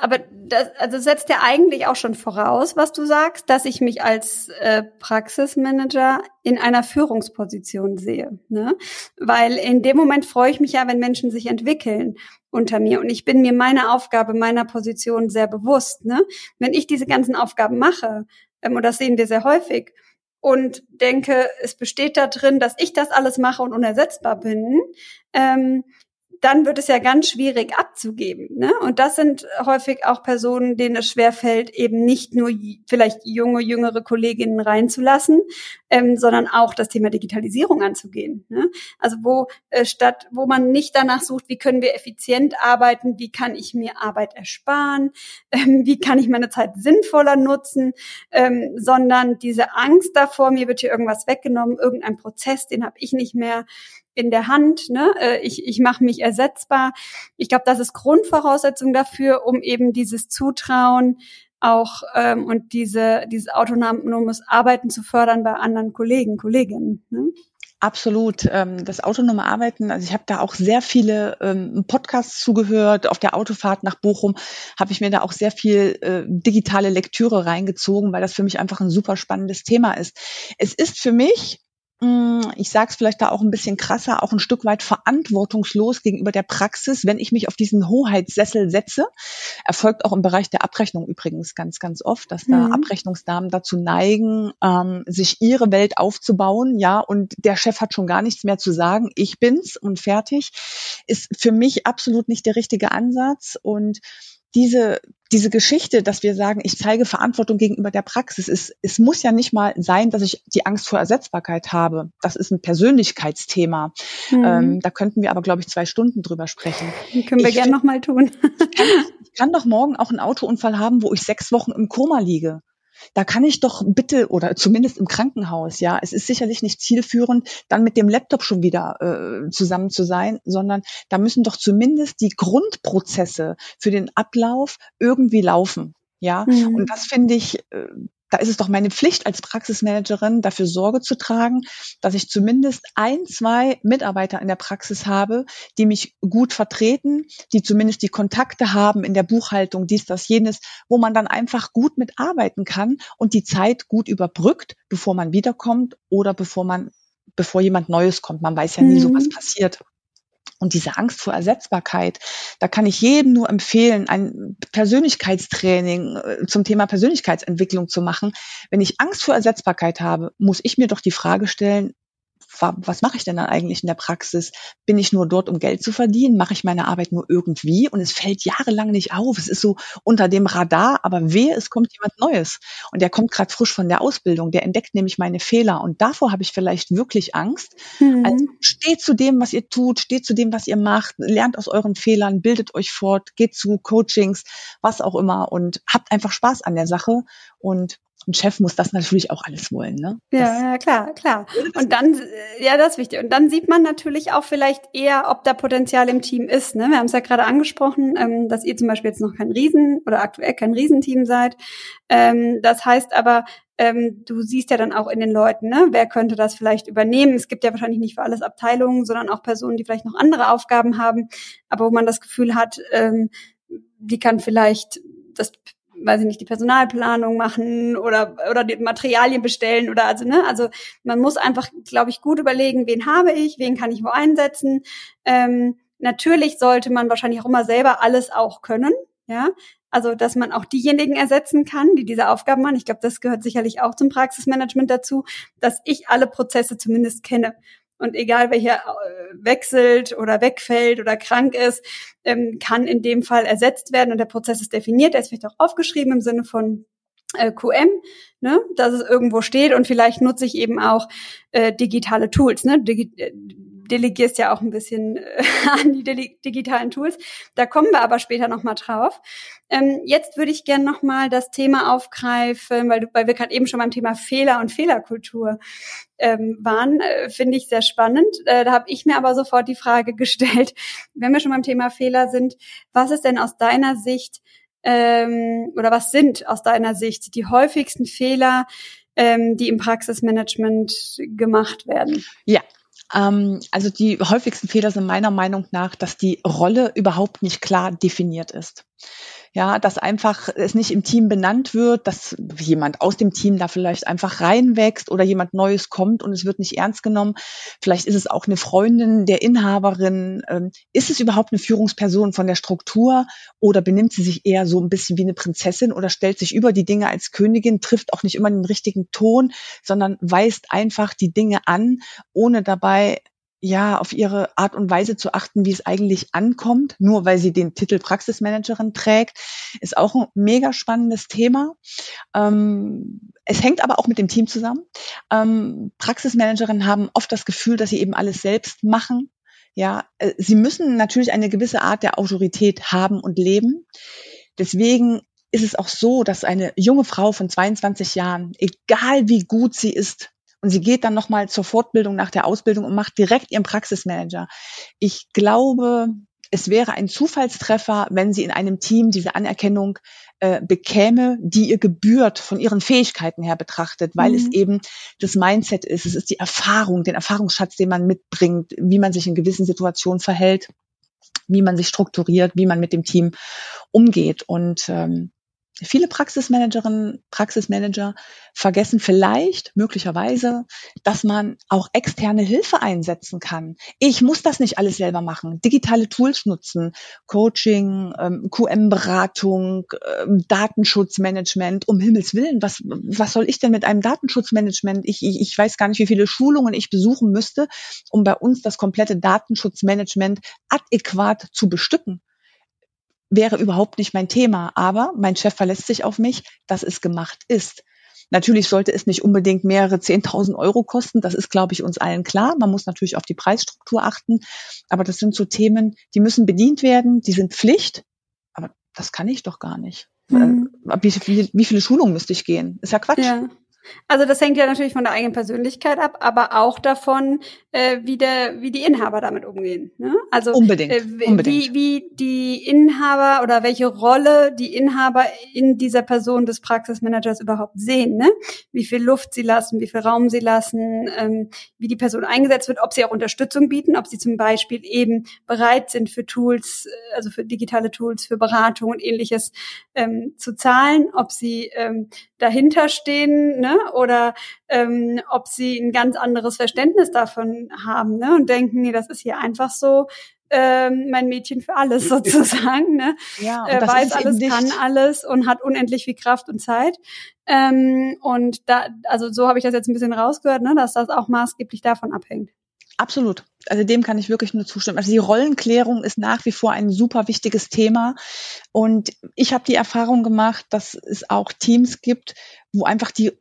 Aber das also setzt ja eigentlich auch schon voraus, was du sagst, dass ich mich als äh, Praxismanager in einer Führungsposition sehe. Ne? Weil in dem Moment freue ich mich ja, wenn Menschen sich entwickeln unter mir. Und ich bin mir meiner Aufgabe, meiner Position sehr bewusst. Ne? Wenn ich diese ganzen Aufgaben mache, ähm, und das sehen wir sehr häufig, und denke, es besteht da drin, dass ich das alles mache und unersetzbar bin, ähm, dann wird es ja ganz schwierig abzugeben. Ne? Und das sind häufig auch Personen, denen es schwerfällt, eben nicht nur vielleicht junge, jüngere Kolleginnen reinzulassen, ähm, sondern auch das Thema Digitalisierung anzugehen. Ne? Also wo äh, statt, wo man nicht danach sucht, wie können wir effizient arbeiten, wie kann ich mir Arbeit ersparen, ähm, wie kann ich meine Zeit sinnvoller nutzen, ähm, sondern diese Angst davor, mir wird hier irgendwas weggenommen, irgendein Prozess, den habe ich nicht mehr in der Hand, ne? Äh, ich, ich mache mich ersetzbar. Ich glaube, das ist Grundvoraussetzung dafür, um eben dieses Zutrauen auch ähm, und diese dieses autonomes Arbeiten zu fördern bei anderen Kollegen, Kolleginnen. Ne? Absolut. Ähm, das autonome Arbeiten, also ich habe da auch sehr viele ähm, Podcasts zugehört. Auf der Autofahrt nach Bochum habe ich mir da auch sehr viel äh, digitale Lektüre reingezogen, weil das für mich einfach ein super spannendes Thema ist. Es ist für mich ich sage es vielleicht da auch ein bisschen krasser, auch ein Stück weit verantwortungslos gegenüber der Praxis, wenn ich mich auf diesen Hoheitssessel setze. Erfolgt auch im Bereich der Abrechnung übrigens ganz, ganz oft, dass da mhm. Abrechnungsdamen dazu neigen, ähm, sich ihre Welt aufzubauen, ja, und der Chef hat schon gar nichts mehr zu sagen, ich bin's und fertig, ist für mich absolut nicht der richtige Ansatz und diese, diese Geschichte, dass wir sagen, ich zeige Verantwortung gegenüber der Praxis, es, es muss ja nicht mal sein, dass ich die Angst vor Ersetzbarkeit habe. Das ist ein Persönlichkeitsthema. Mhm. Ähm, da könnten wir aber, glaube ich, zwei Stunden drüber sprechen. Die können wir gerne nochmal tun. Ich kann doch morgen auch einen Autounfall haben, wo ich sechs Wochen im Koma liege da kann ich doch bitte oder zumindest im Krankenhaus, ja, es ist sicherlich nicht zielführend, dann mit dem Laptop schon wieder äh, zusammen zu sein, sondern da müssen doch zumindest die Grundprozesse für den Ablauf irgendwie laufen. Ja, mhm. und das finde ich, äh, da ist es doch meine Pflicht als Praxismanagerin, dafür Sorge zu tragen, dass ich zumindest ein, zwei Mitarbeiter in der Praxis habe, die mich gut vertreten, die zumindest die Kontakte haben in der Buchhaltung, dies, das, jenes, wo man dann einfach gut mitarbeiten kann und die Zeit gut überbrückt, bevor man wiederkommt oder bevor man, bevor jemand Neues kommt. Man weiß ja nie, mhm. so was passiert. Und diese Angst vor Ersetzbarkeit, da kann ich jedem nur empfehlen, ein Persönlichkeitstraining äh, zum Thema Persönlichkeitsentwicklung zu machen. Wenn ich Angst vor Ersetzbarkeit habe, muss ich mir doch die Frage stellen, was mache ich denn dann eigentlich in der Praxis? Bin ich nur dort, um Geld zu verdienen? Mache ich meine Arbeit nur irgendwie? Und es fällt jahrelang nicht auf. Es ist so unter dem Radar, aber wehe, es kommt jemand Neues. Und der kommt gerade frisch von der Ausbildung. Der entdeckt nämlich meine Fehler. Und davor habe ich vielleicht wirklich Angst. Mhm. Also steht zu dem, was ihr tut, steht zu dem, was ihr macht, lernt aus euren Fehlern, bildet euch fort, geht zu Coachings, was auch immer und habt einfach Spaß an der Sache. Und ein Chef muss das natürlich auch alles wollen, ne? Ja, ja, klar, klar. Und dann, äh, ja, das ist wichtig. Und dann sieht man natürlich auch vielleicht eher, ob da Potenzial im Team ist. Ne? Wir haben es ja gerade angesprochen, ähm, dass ihr zum Beispiel jetzt noch kein Riesen oder aktuell kein Riesenteam seid. Ähm, das heißt aber, ähm, du siehst ja dann auch in den Leuten, ne? wer könnte das vielleicht übernehmen. Es gibt ja wahrscheinlich nicht für alles Abteilungen, sondern auch Personen, die vielleicht noch andere Aufgaben haben, aber wo man das Gefühl hat, ähm, die kann vielleicht das weiß ich nicht, die Personalplanung machen oder, oder die Materialien bestellen oder also, ne, also man muss einfach, glaube ich, gut überlegen, wen habe ich, wen kann ich wo einsetzen. Ähm, natürlich sollte man wahrscheinlich auch immer selber alles auch können, ja. Also, dass man auch diejenigen ersetzen kann, die diese Aufgaben machen. Ich glaube, das gehört sicherlich auch zum Praxismanagement dazu, dass ich alle Prozesse zumindest kenne und egal welcher äh, wechselt oder wegfällt oder krank ist, ähm, kann in dem Fall ersetzt werden. Und der Prozess ist definiert, er ist vielleicht auch aufgeschrieben im Sinne von äh, QM, ne, dass es irgendwo steht. Und vielleicht nutze ich eben auch äh, digitale Tools, ne, Digi äh, delegierst ja auch ein bisschen äh, an die digitalen Tools. Da kommen wir aber später nochmal drauf. Ähm, jetzt würde ich gerne nochmal das Thema aufgreifen, weil, weil wir gerade eben schon beim Thema Fehler und Fehlerkultur ähm, waren, äh, finde ich sehr spannend. Äh, da habe ich mir aber sofort die Frage gestellt, wenn wir schon beim Thema Fehler sind, was ist denn aus deiner Sicht ähm, oder was sind aus deiner Sicht die häufigsten Fehler, ähm, die im Praxismanagement gemacht werden? Ja, ähm, also die häufigsten Fehler sind meiner Meinung nach, dass die Rolle überhaupt nicht klar definiert ist. Ja, dass einfach es nicht im Team benannt wird, dass jemand aus dem Team da vielleicht einfach reinwächst oder jemand Neues kommt und es wird nicht ernst genommen. Vielleicht ist es auch eine Freundin der Inhaberin. Ähm, ist es überhaupt eine Führungsperson von der Struktur oder benimmt sie sich eher so ein bisschen wie eine Prinzessin oder stellt sich über die Dinge als Königin, trifft auch nicht immer den richtigen Ton, sondern weist einfach die Dinge an, ohne dabei ja, auf ihre Art und Weise zu achten, wie es eigentlich ankommt, nur weil sie den Titel Praxismanagerin trägt, ist auch ein mega spannendes Thema. Ähm, es hängt aber auch mit dem Team zusammen. Ähm, Praxismanagerinnen haben oft das Gefühl, dass sie eben alles selbst machen. Ja, äh, sie müssen natürlich eine gewisse Art der Autorität haben und leben. Deswegen ist es auch so, dass eine junge Frau von 22 Jahren, egal wie gut sie ist, und sie geht dann nochmal zur Fortbildung nach der Ausbildung und macht direkt ihren Praxismanager. Ich glaube, es wäre ein Zufallstreffer, wenn sie in einem Team diese Anerkennung äh, bekäme, die ihr gebührt von ihren Fähigkeiten her betrachtet, weil mhm. es eben das Mindset ist, es ist die Erfahrung, den Erfahrungsschatz, den man mitbringt, wie man sich in gewissen Situationen verhält, wie man sich strukturiert, wie man mit dem Team umgeht. Und ähm, Viele Praxismanagerinnen, Praxismanager vergessen vielleicht, möglicherweise, dass man auch externe Hilfe einsetzen kann. Ich muss das nicht alles selber machen. Digitale Tools nutzen, Coaching, ähm, QM-Beratung, ähm, Datenschutzmanagement, um Himmels Willen. Was, was soll ich denn mit einem Datenschutzmanagement? Ich, ich, ich weiß gar nicht, wie viele Schulungen ich besuchen müsste, um bei uns das komplette Datenschutzmanagement adäquat zu bestücken wäre überhaupt nicht mein Thema. Aber mein Chef verlässt sich auf mich, dass es gemacht ist. Natürlich sollte es nicht unbedingt mehrere 10.000 Euro kosten. Das ist, glaube ich, uns allen klar. Man muss natürlich auf die Preisstruktur achten. Aber das sind so Themen, die müssen bedient werden. Die sind Pflicht. Aber das kann ich doch gar nicht. Mhm. Wie, wie, wie, viele Schulungen müsste ich gehen? Ist ja Quatsch. Ja. Also das hängt ja natürlich von der eigenen Persönlichkeit ab, aber auch davon, äh, wie der, wie die Inhaber damit umgehen. Ne? Also unbedingt, äh, unbedingt. Wie, wie die Inhaber oder welche Rolle die Inhaber in dieser Person des Praxismanagers überhaupt sehen. Ne? Wie viel Luft sie lassen, wie viel Raum sie lassen, ähm, wie die Person eingesetzt wird, ob sie auch Unterstützung bieten, ob sie zum Beispiel eben bereit sind für Tools, äh, also für digitale Tools, für Beratung und ähnliches ähm, zu zahlen, ob sie ähm, dahinter stehen. Ne? oder ähm, ob sie ein ganz anderes Verständnis davon haben ne? und denken, nee, das ist hier einfach so, ähm, mein Mädchen für alles sozusagen. Ne? Ja, äh, weiß alles, kann alles und hat unendlich viel Kraft und Zeit. Ähm, und da, also so habe ich das jetzt ein bisschen rausgehört, ne, dass das auch maßgeblich davon abhängt. Absolut. Also dem kann ich wirklich nur zustimmen. Also die Rollenklärung ist nach wie vor ein super wichtiges Thema. Und ich habe die Erfahrung gemacht, dass es auch Teams gibt, wo einfach die,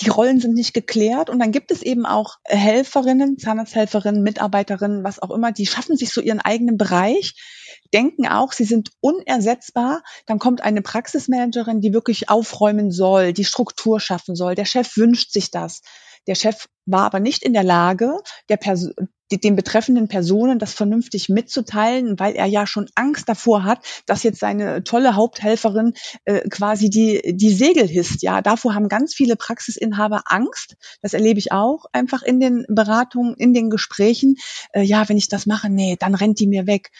die Rollen sind nicht geklärt. Und dann gibt es eben auch Helferinnen, Zahnarzthelferinnen, Mitarbeiterinnen, was auch immer, die schaffen sich so ihren eigenen Bereich, denken auch, sie sind unersetzbar. Dann kommt eine Praxismanagerin, die wirklich aufräumen soll, die Struktur schaffen soll. Der Chef wünscht sich das. Der Chef war aber nicht in der Lage, der Person, den betreffenden Personen das vernünftig mitzuteilen, weil er ja schon Angst davor hat, dass jetzt seine tolle Haupthelferin äh, quasi die, die Segel hisst. Ja, davor haben ganz viele Praxisinhaber Angst. Das erlebe ich auch einfach in den Beratungen, in den Gesprächen. Äh, ja, wenn ich das mache, nee, dann rennt die mir weg.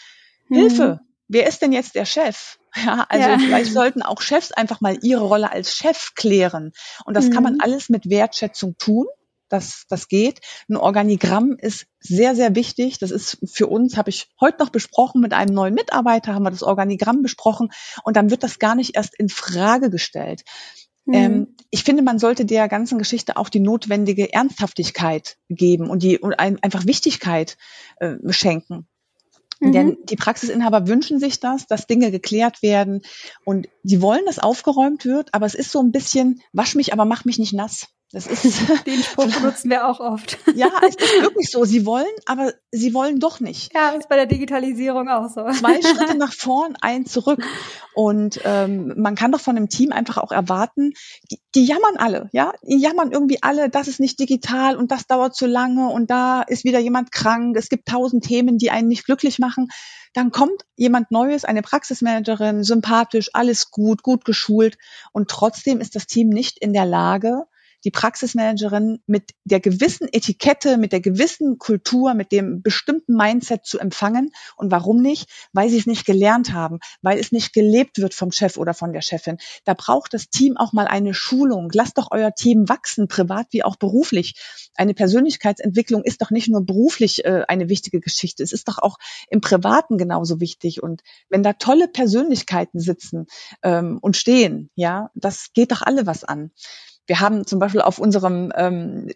Hm. Hilfe! Wer ist denn jetzt der Chef? Ja, also ja. vielleicht sollten auch Chefs einfach mal ihre Rolle als Chef klären. Und das mhm. kann man hm. alles mit Wertschätzung tun das, das geht. Ein Organigramm ist sehr, sehr wichtig. Das ist für uns, habe ich heute noch besprochen mit einem neuen Mitarbeiter, haben wir das Organigramm besprochen und dann wird das gar nicht erst in Frage gestellt. Mhm. Ähm, ich finde, man sollte der ganzen Geschichte auch die notwendige Ernsthaftigkeit geben und die und ein, einfach Wichtigkeit äh, schenken. Mhm. Denn die Praxisinhaber wünschen sich das, dass Dinge geklärt werden und die wollen, dass aufgeräumt wird, aber es ist so ein bisschen, wasch mich, aber mach mich nicht nass. Das ist, Den Spruch benutzen wir auch oft. Ja, es ist wirklich so. Sie wollen, aber sie wollen doch nicht. Ja, ist bei der Digitalisierung auch so. Zwei Schritte nach vorn, ein zurück. Und ähm, man kann doch von einem Team einfach auch erwarten, die, die jammern alle, ja, die jammern irgendwie alle, das ist nicht digital und das dauert zu lange und da ist wieder jemand krank. Es gibt tausend Themen, die einen nicht glücklich machen. Dann kommt jemand Neues, eine Praxismanagerin, sympathisch, alles gut, gut geschult und trotzdem ist das Team nicht in der Lage, die Praxismanagerin mit der gewissen Etikette, mit der gewissen Kultur, mit dem bestimmten Mindset zu empfangen. Und warum nicht? Weil sie es nicht gelernt haben, weil es nicht gelebt wird vom Chef oder von der Chefin. Da braucht das Team auch mal eine Schulung. Lasst doch euer Team wachsen, privat wie auch beruflich. Eine Persönlichkeitsentwicklung ist doch nicht nur beruflich äh, eine wichtige Geschichte. Es ist doch auch im Privaten genauso wichtig. Und wenn da tolle Persönlichkeiten sitzen ähm, und stehen, ja, das geht doch alle was an. Wir haben zum Beispiel auf unserem ähm,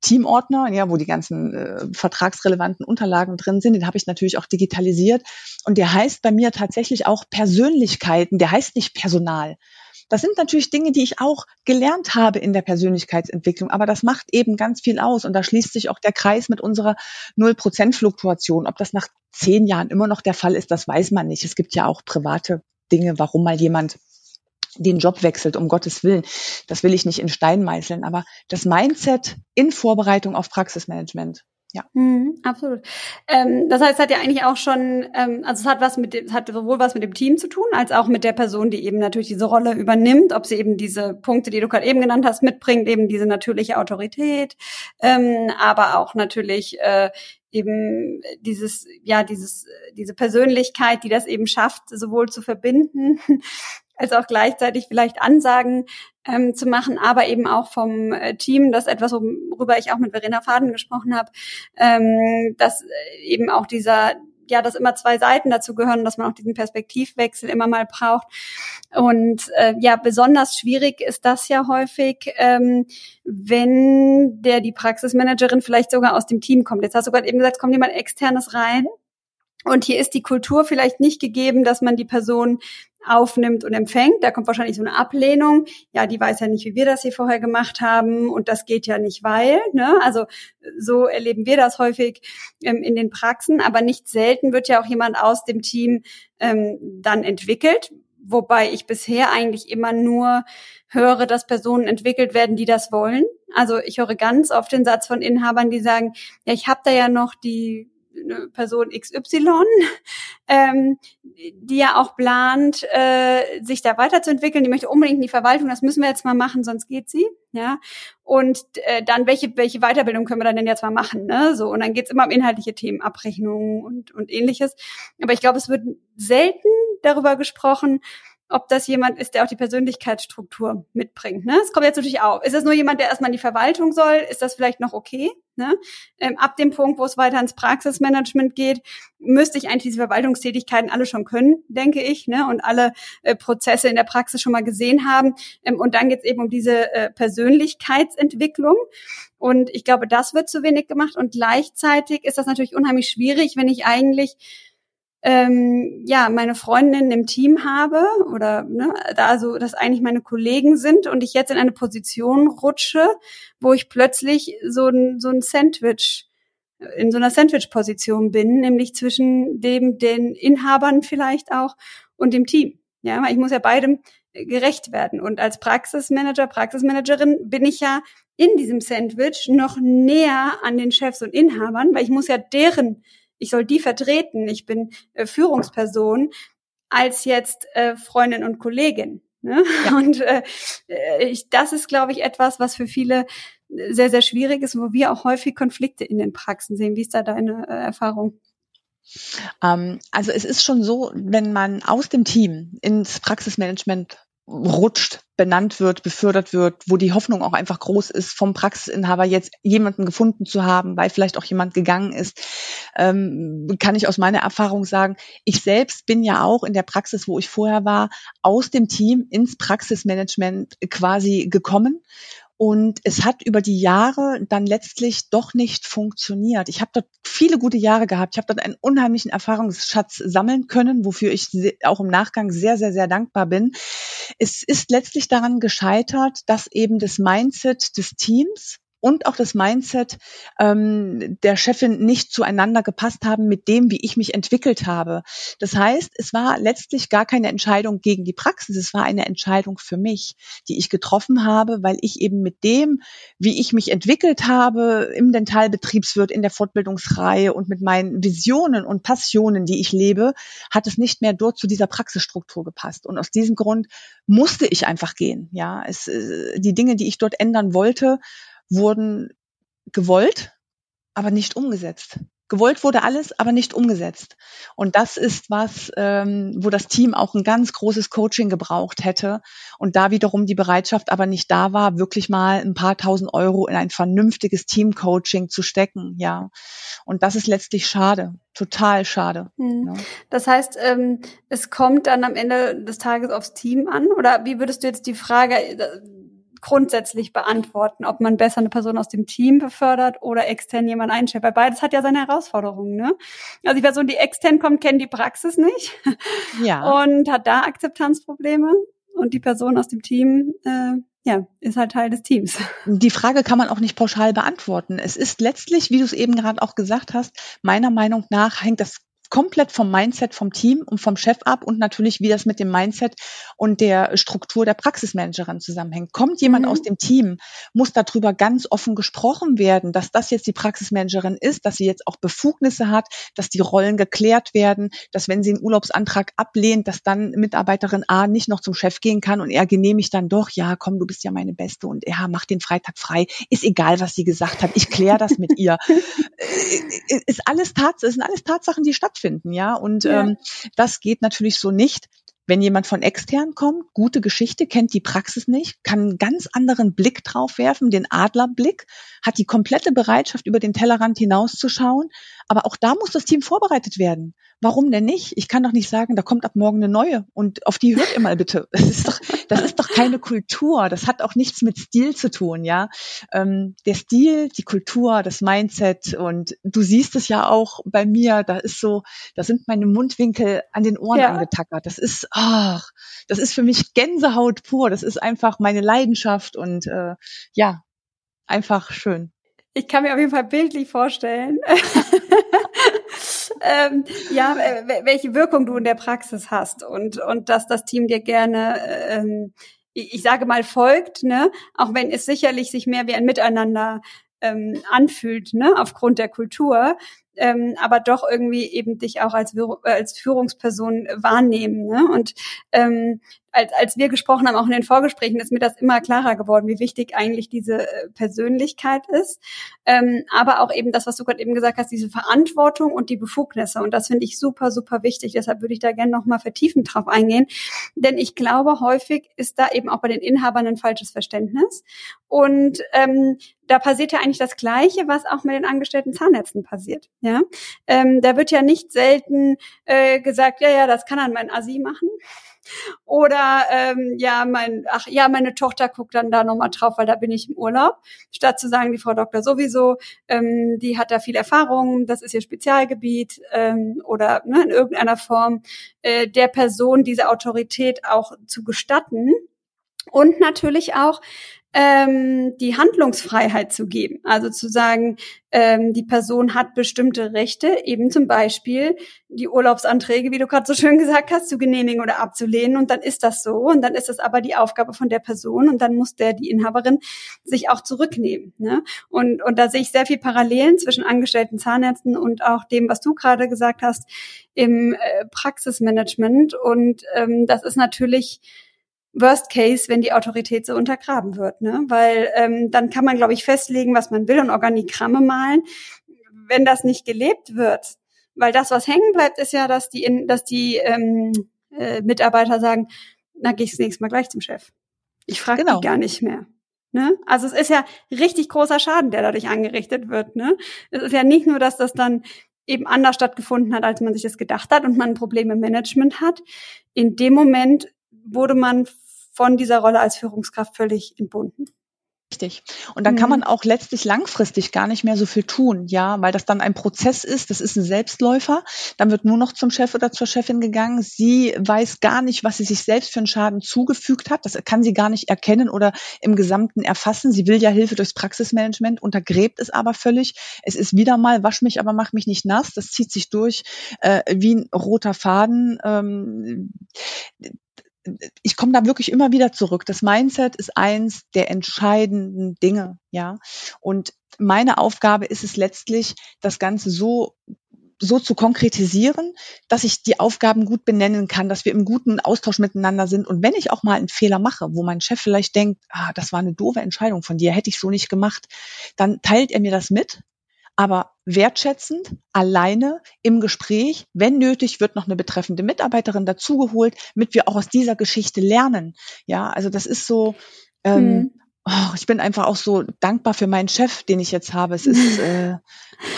Teamordner, ja, wo die ganzen äh, vertragsrelevanten Unterlagen drin sind, den habe ich natürlich auch digitalisiert. Und der heißt bei mir tatsächlich auch Persönlichkeiten, der heißt nicht Personal. Das sind natürlich Dinge, die ich auch gelernt habe in der Persönlichkeitsentwicklung, aber das macht eben ganz viel aus und da schließt sich auch der Kreis mit unserer Null-Prozent-Fluktuation. Ob das nach zehn Jahren immer noch der Fall ist, das weiß man nicht. Es gibt ja auch private Dinge, warum mal jemand den Job wechselt, um Gottes Willen. Das will ich nicht in Stein meißeln, aber das Mindset in Vorbereitung auf Praxismanagement. Ja, mhm, absolut. Ähm, das heißt, es hat ja eigentlich auch schon, ähm, also es hat was mit dem, hat sowohl was mit dem Team zu tun, als auch mit der Person, die eben natürlich diese Rolle übernimmt, ob sie eben diese Punkte, die du gerade eben genannt hast, mitbringt, eben diese natürliche Autorität, ähm, aber auch natürlich äh, eben dieses, ja, dieses, diese Persönlichkeit, die das eben schafft, sowohl zu verbinden als auch gleichzeitig vielleicht Ansagen ähm, zu machen, aber eben auch vom äh, Team, das etwas, worüber ich auch mit Verena Faden gesprochen habe, ähm, dass äh, eben auch dieser ja, dass immer zwei Seiten dazu gehören, dass man auch diesen Perspektivwechsel immer mal braucht. Und äh, ja, besonders schwierig ist das ja häufig, ähm, wenn der die Praxismanagerin vielleicht sogar aus dem Team kommt. Jetzt hast du gerade eben gesagt, kommt jemand externes rein. Und hier ist die Kultur vielleicht nicht gegeben, dass man die Person aufnimmt und empfängt. Da kommt wahrscheinlich so eine Ablehnung. Ja, die weiß ja nicht, wie wir das hier vorher gemacht haben und das geht ja nicht, weil. Ne? Also so erleben wir das häufig ähm, in den Praxen, aber nicht selten wird ja auch jemand aus dem Team ähm, dann entwickelt, wobei ich bisher eigentlich immer nur höre, dass Personen entwickelt werden, die das wollen. Also ich höre ganz oft den Satz von Inhabern, die sagen, ja, ich habe da ja noch die eine Person XY, ähm, die ja auch plant, äh, sich da weiterzuentwickeln. Die möchte unbedingt in die Verwaltung. Das müssen wir jetzt mal machen, sonst geht sie. Ja. Und äh, dann welche welche Weiterbildung können wir dann denn jetzt mal machen? Ne? So und dann geht's immer um inhaltliche Themen, Abrechnungen und und ähnliches. Aber ich glaube, es wird selten darüber gesprochen, ob das jemand ist, der auch die Persönlichkeitsstruktur mitbringt. Ne? Es kommt jetzt natürlich auch. Ist das nur jemand, der erstmal in die Verwaltung soll? Ist das vielleicht noch okay? Ne? Ähm, ab dem Punkt, wo es weiter ins Praxismanagement geht, müsste ich eigentlich diese Verwaltungstätigkeiten alle schon können, denke ich, ne? und alle äh, Prozesse in der Praxis schon mal gesehen haben. Ähm, und dann geht es eben um diese äh, Persönlichkeitsentwicklung. Und ich glaube, das wird zu wenig gemacht. Und gleichzeitig ist das natürlich unheimlich schwierig, wenn ich eigentlich ähm, ja meine Freundinnen im Team habe oder ne, da also das eigentlich meine Kollegen sind und ich jetzt in eine Position rutsche, wo ich plötzlich so ein so ein Sandwich in so einer Sandwich-Position bin, nämlich zwischen dem den Inhabern vielleicht auch und dem Team. Ja, weil ich muss ja beidem gerecht werden. Und als Praxismanager, Praxismanagerin bin ich ja in diesem Sandwich noch näher an den Chefs und Inhabern, weil ich muss ja deren ich soll die vertreten, ich bin äh, Führungsperson, als jetzt äh, Freundin und Kollegin. Ne? Ja. Und äh, ich, das ist, glaube ich, etwas, was für viele sehr, sehr schwierig ist, wo wir auch häufig Konflikte in den Praxen sehen. Wie ist da deine äh, Erfahrung? Ähm, also es ist schon so, wenn man aus dem Team ins Praxismanagement rutscht, benannt wird, befördert wird, wo die Hoffnung auch einfach groß ist, vom Praxisinhaber jetzt jemanden gefunden zu haben, weil vielleicht auch jemand gegangen ist, ähm, kann ich aus meiner Erfahrung sagen, ich selbst bin ja auch in der Praxis, wo ich vorher war, aus dem Team ins Praxismanagement quasi gekommen und es hat über die Jahre dann letztlich doch nicht funktioniert. Ich habe dort viele gute Jahre gehabt. Ich habe dort einen unheimlichen Erfahrungsschatz sammeln können, wofür ich auch im Nachgang sehr, sehr, sehr dankbar bin. Es ist letztlich daran gescheitert, dass eben das Mindset des Teams und auch das Mindset ähm, der Chefin nicht zueinander gepasst haben mit dem, wie ich mich entwickelt habe. Das heißt, es war letztlich gar keine Entscheidung gegen die Praxis, es war eine Entscheidung für mich, die ich getroffen habe, weil ich eben mit dem, wie ich mich entwickelt habe im Dentalbetriebswirt, in der Fortbildungsreihe und mit meinen Visionen und Passionen, die ich lebe, hat es nicht mehr dort zu dieser Praxisstruktur gepasst. Und aus diesem Grund musste ich einfach gehen. Ja, es, äh, die Dinge, die ich dort ändern wollte, wurden gewollt, aber nicht umgesetzt. Gewollt wurde alles, aber nicht umgesetzt. Und das ist was, ähm, wo das Team auch ein ganz großes Coaching gebraucht hätte. Und da wiederum die Bereitschaft aber nicht da war, wirklich mal ein paar tausend Euro in ein vernünftiges Team-Coaching zu stecken. Ja. Und das ist letztlich schade. Total schade. Hm. Ja. Das heißt, ähm, es kommt dann am Ende des Tages aufs Team an? Oder wie würdest du jetzt die Frage, grundsätzlich beantworten, ob man besser eine Person aus dem Team befördert oder extern jemand einstellt. Weil beides hat ja seine Herausforderungen. Ne? Also die Person, die extern kommt, kennt die Praxis nicht ja. und hat da Akzeptanzprobleme. Und die Person aus dem Team äh, ja, ist halt Teil des Teams. Die Frage kann man auch nicht pauschal beantworten. Es ist letztlich, wie du es eben gerade auch gesagt hast, meiner Meinung nach hängt das komplett vom Mindset vom Team und vom Chef ab und natürlich, wie das mit dem Mindset und der Struktur der Praxismanagerin zusammenhängt. Kommt jemand mhm. aus dem Team, muss darüber ganz offen gesprochen werden, dass das jetzt die Praxismanagerin ist, dass sie jetzt auch Befugnisse hat, dass die Rollen geklärt werden, dass wenn sie einen Urlaubsantrag ablehnt, dass dann Mitarbeiterin A nicht noch zum Chef gehen kann und er genehmigt dann doch, ja, komm, du bist ja meine Beste und er macht den Freitag frei. Ist egal, was sie gesagt hat. Ich kläre das mit ihr. Äh, äh, ist alles Tatsachen, sind alles Tatsachen, die stattfinden stattfinden, ja. Und ja. Ähm, das geht natürlich so nicht. Wenn jemand von extern kommt, gute Geschichte, kennt die Praxis nicht, kann einen ganz anderen Blick drauf werfen, den Adlerblick, hat die komplette Bereitschaft, über den Tellerrand hinauszuschauen. Aber auch da muss das Team vorbereitet werden. Warum denn nicht? Ich kann doch nicht sagen, da kommt ab morgen eine neue und auf die hört ihr mal bitte. Das ist doch, das ist doch keine Kultur. Das hat auch nichts mit Stil zu tun, ja. Ähm, der Stil, die Kultur, das Mindset und du siehst es ja auch bei mir. Da ist so, da sind meine Mundwinkel an den Ohren ja. angetackert. Das ist, ach, das ist für mich Gänsehaut pur. Das ist einfach meine Leidenschaft und äh, ja, einfach schön. Ich kann mir auf jeden Fall bildlich vorstellen, ähm, ja, welche Wirkung du in der Praxis hast und, und dass das Team dir gerne, ähm, ich sage mal, folgt, ne? auch wenn es sicherlich sich mehr wie ein Miteinander ähm, anfühlt, ne, aufgrund der Kultur, ähm, aber doch irgendwie eben dich auch als, als Führungsperson wahrnehmen. Ne? Und ähm, als, als wir gesprochen haben, auch in den Vorgesprächen, ist mir das immer klarer geworden, wie wichtig eigentlich diese äh, Persönlichkeit ist. Ähm, aber auch eben das, was du gerade eben gesagt hast, diese Verantwortung und die Befugnisse. Und das finde ich super, super wichtig. Deshalb würde ich da gerne nochmal vertiefend drauf eingehen. Denn ich glaube, häufig ist da eben auch bei den Inhabern ein falsches Verständnis. Und ähm, da passiert ja eigentlich das Gleiche, was auch mit den angestellten Zahnärzten passiert. Ja, ähm, da wird ja nicht selten äh, gesagt, ja, ja, das kann dann mein Asi machen. Oder ähm, ja, mein, ach ja, meine Tochter guckt dann da nochmal drauf, weil da bin ich im Urlaub. Statt zu sagen, die Frau Doktor sowieso, ähm, die hat da viel Erfahrung, das ist ihr Spezialgebiet ähm, oder ne, in irgendeiner Form äh, der Person diese Autorität auch zu gestatten. Und natürlich auch ähm, die Handlungsfreiheit zu geben. Also zu sagen, ähm, die Person hat bestimmte Rechte, eben zum Beispiel die Urlaubsanträge, wie du gerade so schön gesagt hast, zu genehmigen oder abzulehnen. Und dann ist das so. Und dann ist es aber die Aufgabe von der Person. Und dann muss der, die Inhaberin, sich auch zurücknehmen. Ne? Und, und da sehe ich sehr viel Parallelen zwischen angestellten Zahnärzten und auch dem, was du gerade gesagt hast, im äh, Praxismanagement. Und ähm, das ist natürlich Worst Case, wenn die Autorität so untergraben wird, ne? Weil ähm, dann kann man, glaube ich, festlegen, was man will und Organigramme malen. Wenn das nicht gelebt wird, weil das, was hängen bleibt, ist ja, dass die, dass die ähm, äh, Mitarbeiter sagen, na, gehe ich das nächste Mal gleich zum Chef. Ich frage genau. die gar nicht mehr. Ne? Also es ist ja richtig großer Schaden, der dadurch angerichtet wird. Ne? Es ist ja nicht nur, dass das dann eben anders stattgefunden hat, als man sich das gedacht hat und man Probleme im Management hat. In dem Moment wurde man von dieser Rolle als Führungskraft völlig entbunden. Richtig. Und dann mhm. kann man auch letztlich langfristig gar nicht mehr so viel tun, ja, weil das dann ein Prozess ist, das ist ein Selbstläufer. Dann wird nur noch zum Chef oder zur Chefin gegangen. Sie weiß gar nicht, was sie sich selbst für einen Schaden zugefügt hat. Das kann sie gar nicht erkennen oder im Gesamten erfassen. Sie will ja Hilfe durchs Praxismanagement, untergräbt es aber völlig. Es ist wieder mal, wasch mich, aber mach mich nicht nass. Das zieht sich durch äh, wie ein roter Faden. Ähm, ich komme da wirklich immer wieder zurück. Das Mindset ist eins der entscheidenden Dinge, ja. Und meine Aufgabe ist es letztlich, das Ganze so so zu konkretisieren, dass ich die Aufgaben gut benennen kann, dass wir im guten Austausch miteinander sind. Und wenn ich auch mal einen Fehler mache, wo mein Chef vielleicht denkt, ah, das war eine doofe Entscheidung von dir, hätte ich so nicht gemacht, dann teilt er mir das mit aber wertschätzend, alleine im Gespräch. Wenn nötig, wird noch eine betreffende Mitarbeiterin dazugeholt, damit wir auch aus dieser Geschichte lernen. Ja, also das ist so, ähm, hm oh, ich bin einfach auch so dankbar für meinen Chef, den ich jetzt habe. Es ist äh,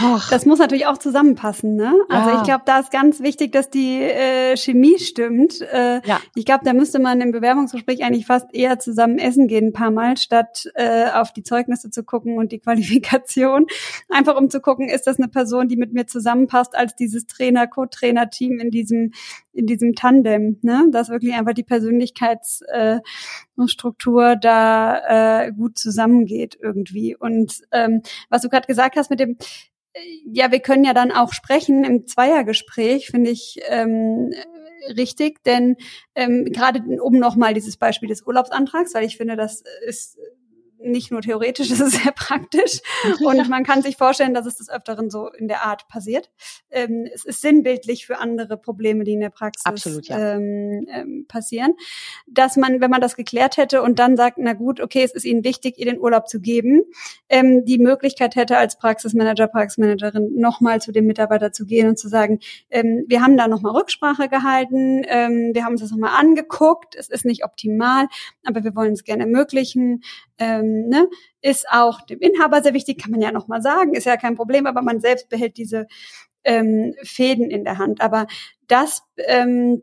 oh. Das muss natürlich auch zusammenpassen, ne? Also ja. ich glaube, da ist ganz wichtig, dass die äh, Chemie stimmt. Äh, ja. Ich glaube, da müsste man im Bewerbungsgespräch eigentlich fast eher zusammen essen gehen, ein paar Mal, statt äh, auf die Zeugnisse zu gucken und die Qualifikation. Einfach um zu gucken, ist das eine Person, die mit mir zusammenpasst als dieses Trainer-Co-Trainer-Team in diesem in diesem Tandem, ne? Dass wirklich einfach die Persönlichkeitsstruktur äh, da äh, gut zusammengeht irgendwie. Und ähm, was du gerade gesagt hast mit dem, äh, ja, wir können ja dann auch sprechen im Zweiergespräch, finde ich ähm, richtig, denn ähm, gerade um nochmal dieses Beispiel des Urlaubsantrags, weil ich finde, das ist nicht nur theoretisch, es ist sehr praktisch. Und man kann sich vorstellen, dass es des Öfteren so in der Art passiert. Ähm, es ist sinnbildlich für andere Probleme, die in der Praxis Absolut, ja. ähm, ähm, passieren. Dass man, wenn man das geklärt hätte und dann sagt, na gut, okay, es ist Ihnen wichtig, ihr den Urlaub zu geben, ähm, die Möglichkeit hätte als Praxismanager, Praxismanagerin nochmal zu dem Mitarbeiter zu gehen und zu sagen, ähm, wir haben da nochmal Rücksprache gehalten, wir haben uns das nochmal angeguckt, es ist nicht optimal, aber wir wollen es gerne ermöglichen. Ähm, ne, ist auch dem Inhaber sehr wichtig, kann man ja nochmal sagen, ist ja kein Problem, aber man selbst behält diese ähm, Fäden in der Hand. Aber das ähm,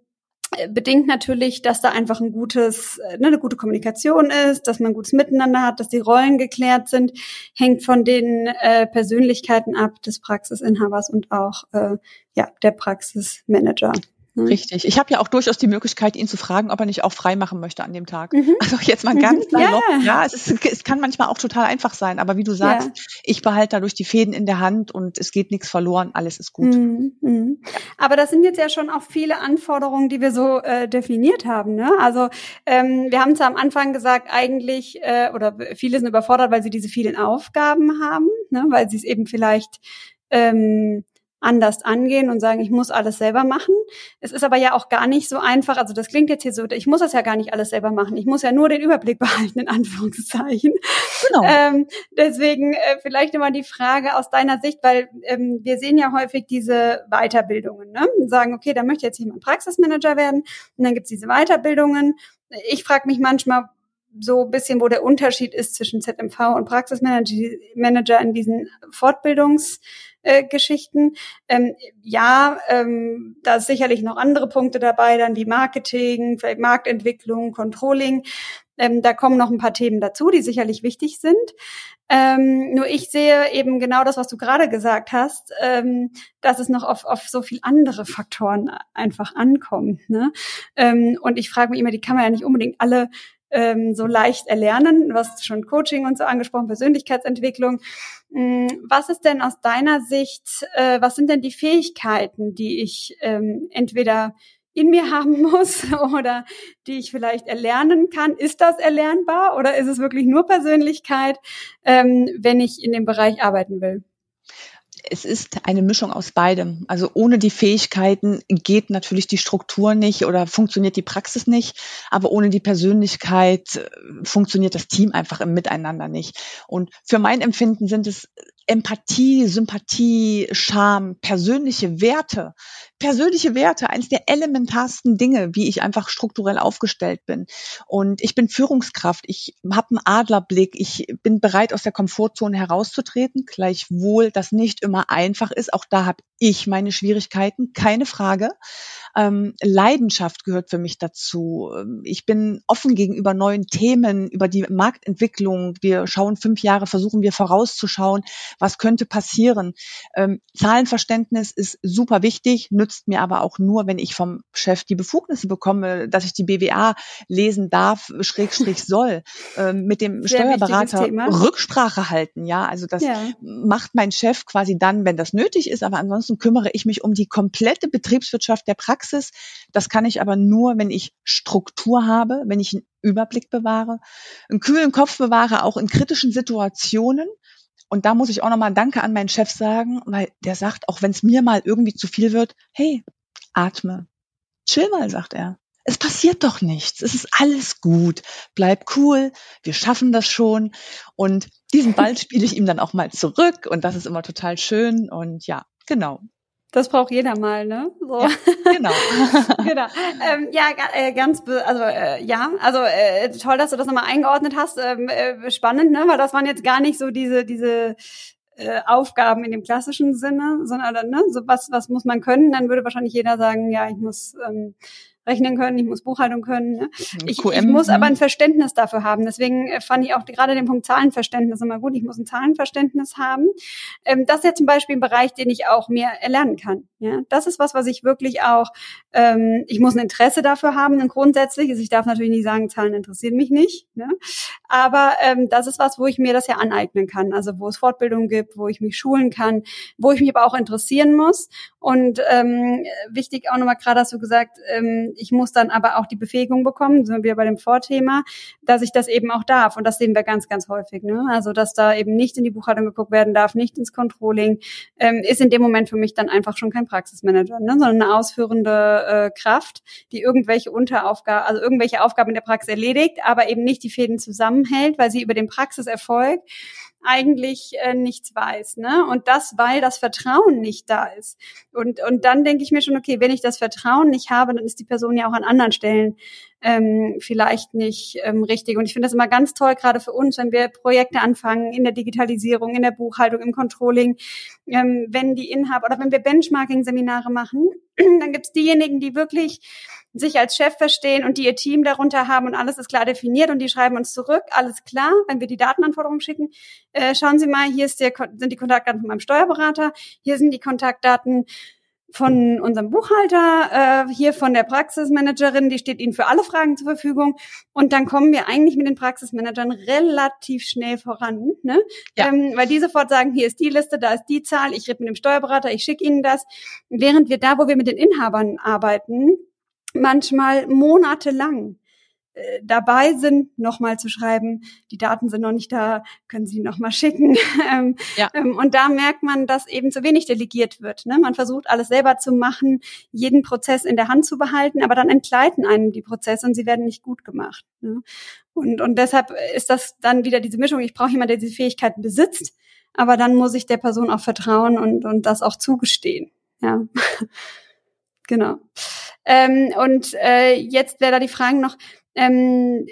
bedingt natürlich, dass da einfach ein gutes, äh, ne, eine gute Kommunikation ist, dass man gutes Miteinander hat, dass die Rollen geklärt sind, hängt von den äh, Persönlichkeiten ab des Praxisinhabers und auch äh, ja der Praxismanager. Mhm. Richtig. Ich habe ja auch durchaus die Möglichkeit, ihn zu fragen, ob er nicht auch frei machen möchte an dem Tag. Mhm. Also jetzt mal ganz mhm. salopp. Ja, ja es, ist, es kann manchmal auch total einfach sein, aber wie du sagst, ja. ich behalte dadurch die Fäden in der Hand und es geht nichts verloren, alles ist gut. Mhm. Mhm. Aber das sind jetzt ja schon auch viele Anforderungen, die wir so äh, definiert haben. Ne? Also ähm, wir haben zwar am Anfang gesagt, eigentlich, äh, oder viele sind überfordert, weil sie diese vielen Aufgaben haben, ne? weil sie es eben vielleicht ähm, anders angehen und sagen, ich muss alles selber machen. Es ist aber ja auch gar nicht so einfach. Also das klingt jetzt hier so, ich muss das ja gar nicht alles selber machen. Ich muss ja nur den Überblick behalten, in Anführungszeichen. Genau. Ähm, deswegen äh, vielleicht immer die Frage aus deiner Sicht, weil ähm, wir sehen ja häufig diese Weiterbildungen. Ne? Und sagen, okay, da möchte jetzt jemand Praxismanager werden und dann gibt's diese Weiterbildungen. Ich frage mich manchmal, so ein bisschen, wo der Unterschied ist zwischen ZMV und Praxismanager in diesen Fortbildungsgeschichten. Äh, ähm, ja, ähm, da ist sicherlich noch andere Punkte dabei, dann wie Marketing, vielleicht Marktentwicklung, Controlling. Ähm, da kommen noch ein paar Themen dazu, die sicherlich wichtig sind. Ähm, nur ich sehe eben genau das, was du gerade gesagt hast, ähm, dass es noch auf, auf so viel andere Faktoren einfach ankommt. Ne? Ähm, und ich frage mich immer, die kann man ja nicht unbedingt alle ähm, so leicht erlernen. Du hast schon Coaching und so angesprochen, Persönlichkeitsentwicklung. Mm, was ist denn aus deiner Sicht, äh, was sind denn die Fähigkeiten, die ich ähm, entweder in mir haben muss oder die ich vielleicht erlernen kann. Ist das erlernbar oder ist es wirklich nur Persönlichkeit, ähm, wenn ich in dem Bereich arbeiten will? Es ist eine Mischung aus beidem. Also ohne die Fähigkeiten geht natürlich die Struktur nicht oder funktioniert die Praxis nicht, aber ohne die Persönlichkeit äh, funktioniert das Team einfach im Miteinander nicht. Und für mein Empfinden sind es Empathie, Sympathie, Charme, persönliche Werte, persönliche Werte, eines der elementarsten Dinge, wie ich einfach strukturell aufgestellt bin. Und ich bin Führungskraft, ich habe einen Adlerblick, ich bin bereit, aus der Komfortzone herauszutreten, gleichwohl das nicht immer einfach ist. Auch da habe ich meine Schwierigkeiten, keine Frage. Ähm, Leidenschaft gehört für mich dazu. Ich bin offen gegenüber neuen Themen, über die Marktentwicklung. Wir schauen fünf Jahre, versuchen wir vorauszuschauen, was könnte passieren. Ähm, Zahlenverständnis ist super wichtig, nützt mir aber auch nur, wenn ich vom Chef die Befugnisse bekomme, dass ich die BWA lesen darf, Schrägstrich soll, ähm, mit dem Sehr Steuerberater Rücksprache halten. Ja, also das ja. macht mein Chef quasi dann, wenn das nötig ist, aber ansonsten kümmere ich mich um die komplette Betriebswirtschaft der Praxis. Das kann ich aber nur, wenn ich Struktur habe, wenn ich einen Überblick bewahre, einen kühlen Kopf bewahre, auch in kritischen Situationen. Und da muss ich auch nochmal Danke an meinen Chef sagen, weil der sagt, auch wenn es mir mal irgendwie zu viel wird, hey, atme. Chill mal, sagt er. Es passiert doch nichts. Es ist alles gut. Bleib cool. Wir schaffen das schon. Und diesen Ball spiele ich ihm dann auch mal zurück. Und das ist immer total schön. Und ja, genau. Das braucht jeder mal, ne? So. Ja, genau. genau. Ähm, ja, äh, ganz, also äh, ja, also äh, toll, dass du das nochmal eingeordnet hast. Ähm, äh, spannend, ne? Weil das waren jetzt gar nicht so diese diese äh, Aufgaben in dem klassischen Sinne, sondern ne, so was was muss man können? Dann würde wahrscheinlich jeder sagen, ja, ich muss ähm, rechnen können, ich muss Buchhaltung können. Ne? Ich, QM, ich muss aber ein Verständnis dafür haben. Deswegen äh, fand ich auch gerade den Punkt Zahlenverständnis immer gut. Ich muss ein Zahlenverständnis haben. Ähm, das ist ja zum Beispiel ein Bereich, den ich auch mehr erlernen kann. Ja, das ist was, was ich wirklich auch. Ähm, ich muss ein Interesse dafür haben, ein grundsätzliches. Ich darf natürlich nicht sagen, Zahlen interessieren mich nicht. Ne? Aber ähm, das ist was, wo ich mir das ja aneignen kann. Also wo es Fortbildung gibt, wo ich mich schulen kann, wo ich mich aber auch interessieren muss. Und ähm, wichtig auch nochmal gerade hast du gesagt, ähm, ich muss dann aber auch die Befähigung bekommen, sind wir bei dem Vorthema, dass ich das eben auch darf. Und das sehen wir ganz, ganz häufig. Ne? Also, dass da eben nicht in die Buchhaltung geguckt werden darf, nicht ins Controlling, ähm, ist in dem Moment für mich dann einfach schon kein Praxismanager, ne? sondern eine ausführende äh, Kraft, die irgendwelche Unteraufgaben, also irgendwelche Aufgaben in der Praxis erledigt, aber eben nicht die Fäden zusammenhält, weil sie über den Praxiserfolg eigentlich äh, nichts weiß. Ne? Und das, weil das Vertrauen nicht da ist. Und, und dann denke ich mir schon, okay, wenn ich das Vertrauen nicht habe, dann ist die Person ja auch an anderen Stellen ähm, vielleicht nicht ähm, richtig. Und ich finde das immer ganz toll, gerade für uns, wenn wir Projekte anfangen in der Digitalisierung, in der Buchhaltung, im Controlling, ähm, wenn die Inhaber oder wenn wir Benchmarking-Seminare machen, dann gibt's diejenigen, die wirklich sich als Chef verstehen und die ihr Team darunter haben und alles ist klar definiert und die schreiben uns zurück, alles klar, wenn wir die Datenanforderungen schicken, äh, schauen Sie mal, hier ist der, sind die Kontaktdaten von meinem Steuerberater, hier sind die Kontaktdaten von unserem Buchhalter, äh, hier von der Praxismanagerin, die steht Ihnen für alle Fragen zur Verfügung. Und dann kommen wir eigentlich mit den Praxismanagern relativ schnell voran, ne? Ja. Ähm, weil die sofort sagen, hier ist die Liste, da ist die Zahl, ich rede mit dem Steuerberater, ich schicke Ihnen das. Während wir da, wo wir mit den Inhabern arbeiten, manchmal monatelang äh, dabei sind, nochmal zu schreiben, die Daten sind noch nicht da, können Sie nochmal schicken. ähm, ja. ähm, und da merkt man, dass eben zu wenig delegiert wird. Ne? Man versucht alles selber zu machen, jeden Prozess in der Hand zu behalten, aber dann entgleiten einem die Prozesse und sie werden nicht gut gemacht. Ne? Und, und deshalb ist das dann wieder diese Mischung, ich brauche jemanden, der diese Fähigkeiten besitzt, aber dann muss ich der Person auch vertrauen und, und das auch zugestehen. Ja. genau. Ähm, und äh, jetzt wäre da die Frage noch, ähm,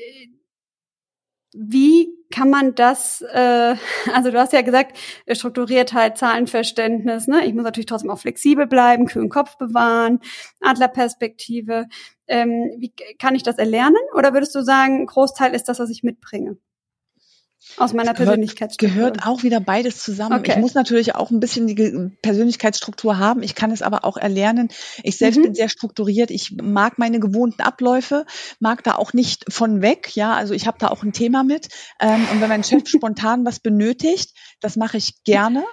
wie kann man das, äh, also du hast ja gesagt, Strukturiertheit, Zahlenverständnis, ne? Ich muss natürlich trotzdem auch flexibel bleiben, kühlen Kopf bewahren, Adlerperspektive. Ähm, wie kann ich das erlernen? Oder würdest du sagen, Großteil ist das, was ich mitbringe? Aus meiner gehört, Persönlichkeitsstruktur. Gehört auch wieder beides zusammen. Okay. Ich muss natürlich auch ein bisschen die Persönlichkeitsstruktur haben. Ich kann es aber auch erlernen. Ich selbst mhm. bin sehr strukturiert. Ich mag meine gewohnten Abläufe, mag da auch nicht von weg. Ja, also ich habe da auch ein Thema mit. Ähm, und wenn mein Chef spontan was benötigt, das mache ich gerne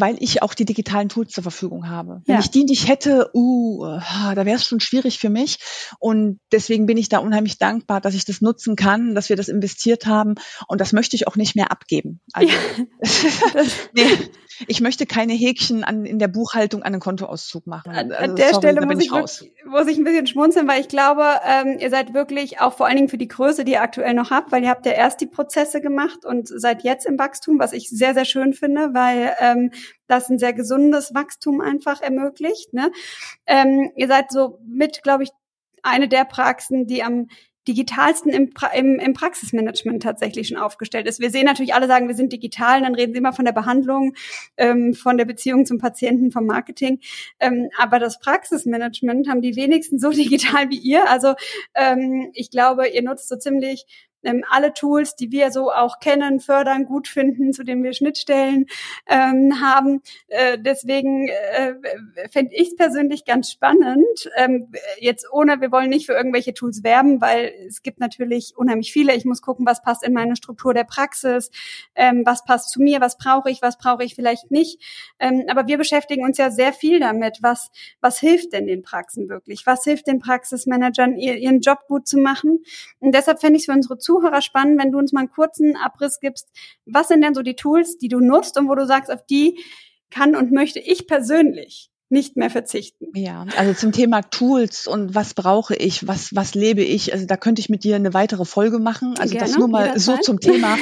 weil ich auch die digitalen Tools zur Verfügung habe. Wenn ja. ich die nicht hätte, uh, da wäre es schon schwierig für mich. Und deswegen bin ich da unheimlich dankbar, dass ich das nutzen kann, dass wir das investiert haben. Und das möchte ich auch nicht mehr abgeben. Also, ja. nee, ich möchte keine Häkchen an, in der Buchhaltung an den Kontoauszug machen. Also, an der sorry, Stelle muss ich, wirklich, muss ich ein bisschen schmunzeln, weil ich glaube, ähm, ihr seid wirklich auch vor allen Dingen für die Größe, die ihr aktuell noch habt, weil ihr habt ja erst die Prozesse gemacht und seid jetzt im Wachstum, was ich sehr, sehr schön finde, weil ähm, das ein sehr gesundes Wachstum einfach ermöglicht. Ne? Ähm, ihr seid so mit, glaube ich, eine der Praxen, die am digitalsten im, pra im, im Praxismanagement tatsächlich schon aufgestellt ist. Wir sehen natürlich alle sagen, wir sind digital, dann reden sie immer von der Behandlung, ähm, von der Beziehung zum Patienten, vom Marketing. Ähm, aber das Praxismanagement haben die wenigsten so digital wie ihr. Also ähm, ich glaube, ihr nutzt so ziemlich ähm, alle Tools, die wir so auch kennen, fördern, gut finden, zu denen wir Schnittstellen ähm, haben. Äh, deswegen äh, fände ich es persönlich ganz spannend. Ähm, jetzt ohne, wir wollen nicht für irgendwelche Tools werben, weil es gibt natürlich unheimlich viele. Ich muss gucken, was passt in meine Struktur der Praxis, ähm, was passt zu mir, was brauche ich, was brauche ich vielleicht nicht. Ähm, aber wir beschäftigen uns ja sehr viel damit, was, was hilft denn den Praxen wirklich? Was hilft den Praxismanagern, ihr, ihren Job gut zu machen? Und deshalb fände ich es für unsere Zuhörer spannend, wenn du uns mal einen kurzen Abriss gibst. Was sind denn so die Tools, die du nutzt und wo du sagst, auf die kann und möchte ich persönlich nicht mehr verzichten. Ja, also zum Thema Tools und was brauche ich, was, was lebe ich, also da könnte ich mit dir eine weitere Folge machen. Also Gerne, das nur mal so zum Thema.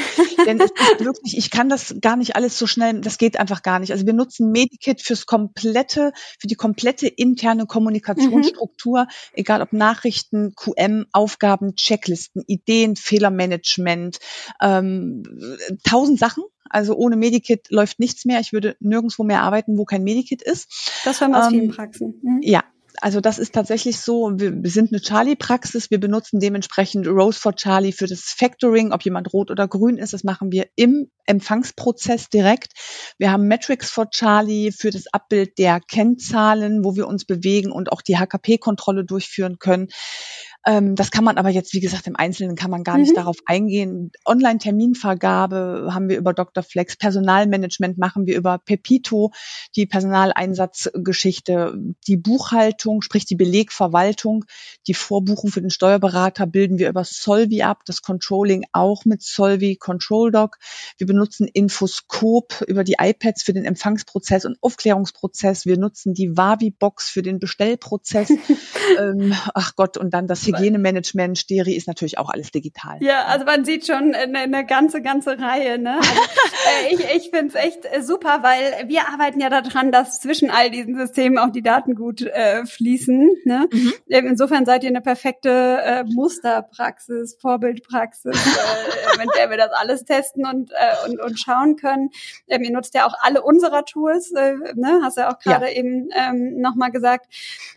Denn es ist wirklich, ich kann das gar nicht alles so schnell, das geht einfach gar nicht. Also wir nutzen Medikit fürs komplette, für die komplette interne Kommunikationsstruktur, mhm. egal ob Nachrichten, QM, Aufgaben, Checklisten, Ideen, Fehlermanagement, ähm, tausend Sachen also ohne Medikit läuft nichts mehr. Ich würde nirgendwo mehr arbeiten, wo kein Medikit ist. Das hören wir aus ähm, vielen Praxen. Mhm. Ja, also das ist tatsächlich so, wir sind eine Charlie-Praxis, wir benutzen dementsprechend Rose for Charlie für das Factoring, ob jemand rot oder grün ist, das machen wir im Empfangsprozess direkt. Wir haben Metrics for Charlie für das Abbild der Kennzahlen, wo wir uns bewegen und auch die HKP-Kontrolle durchführen können. Ähm, das kann man aber jetzt, wie gesagt, im Einzelnen kann man gar nicht mhm. darauf eingehen. Online-Terminvergabe haben wir über Dr. Flex, Personalmanagement machen wir über Pepito, die Personaleinsatzgeschichte, die Buchhaltung, sprich die Belegverwaltung, die Vorbuchung für den Steuerberater bilden wir über Solvi ab, das Controlling auch mit Solvi Control Doc. Wir benutzen Infoscope über die iPads für den Empfangsprozess und Aufklärungsprozess. Wir nutzen die Wavi-Box für den Bestellprozess. ähm, ach Gott, und dann das Hygienemanagement, Steri ist natürlich auch alles digital. Ja, also man sieht schon eine, eine ganze, ganze Reihe. Ne? Also, äh, ich ich finde es echt äh, super, weil wir arbeiten ja daran, dass zwischen all diesen Systemen auch die Daten gut äh, fließen. Ne? Mhm. Ähm, insofern seid ihr eine perfekte äh, Musterpraxis, Vorbildpraxis, äh, mit der wir das alles testen und, äh, und, und schauen können. Ähm, ihr nutzt ja auch alle unserer Tools, äh, ne? hast ja auch gerade ja. eben ähm, nochmal gesagt.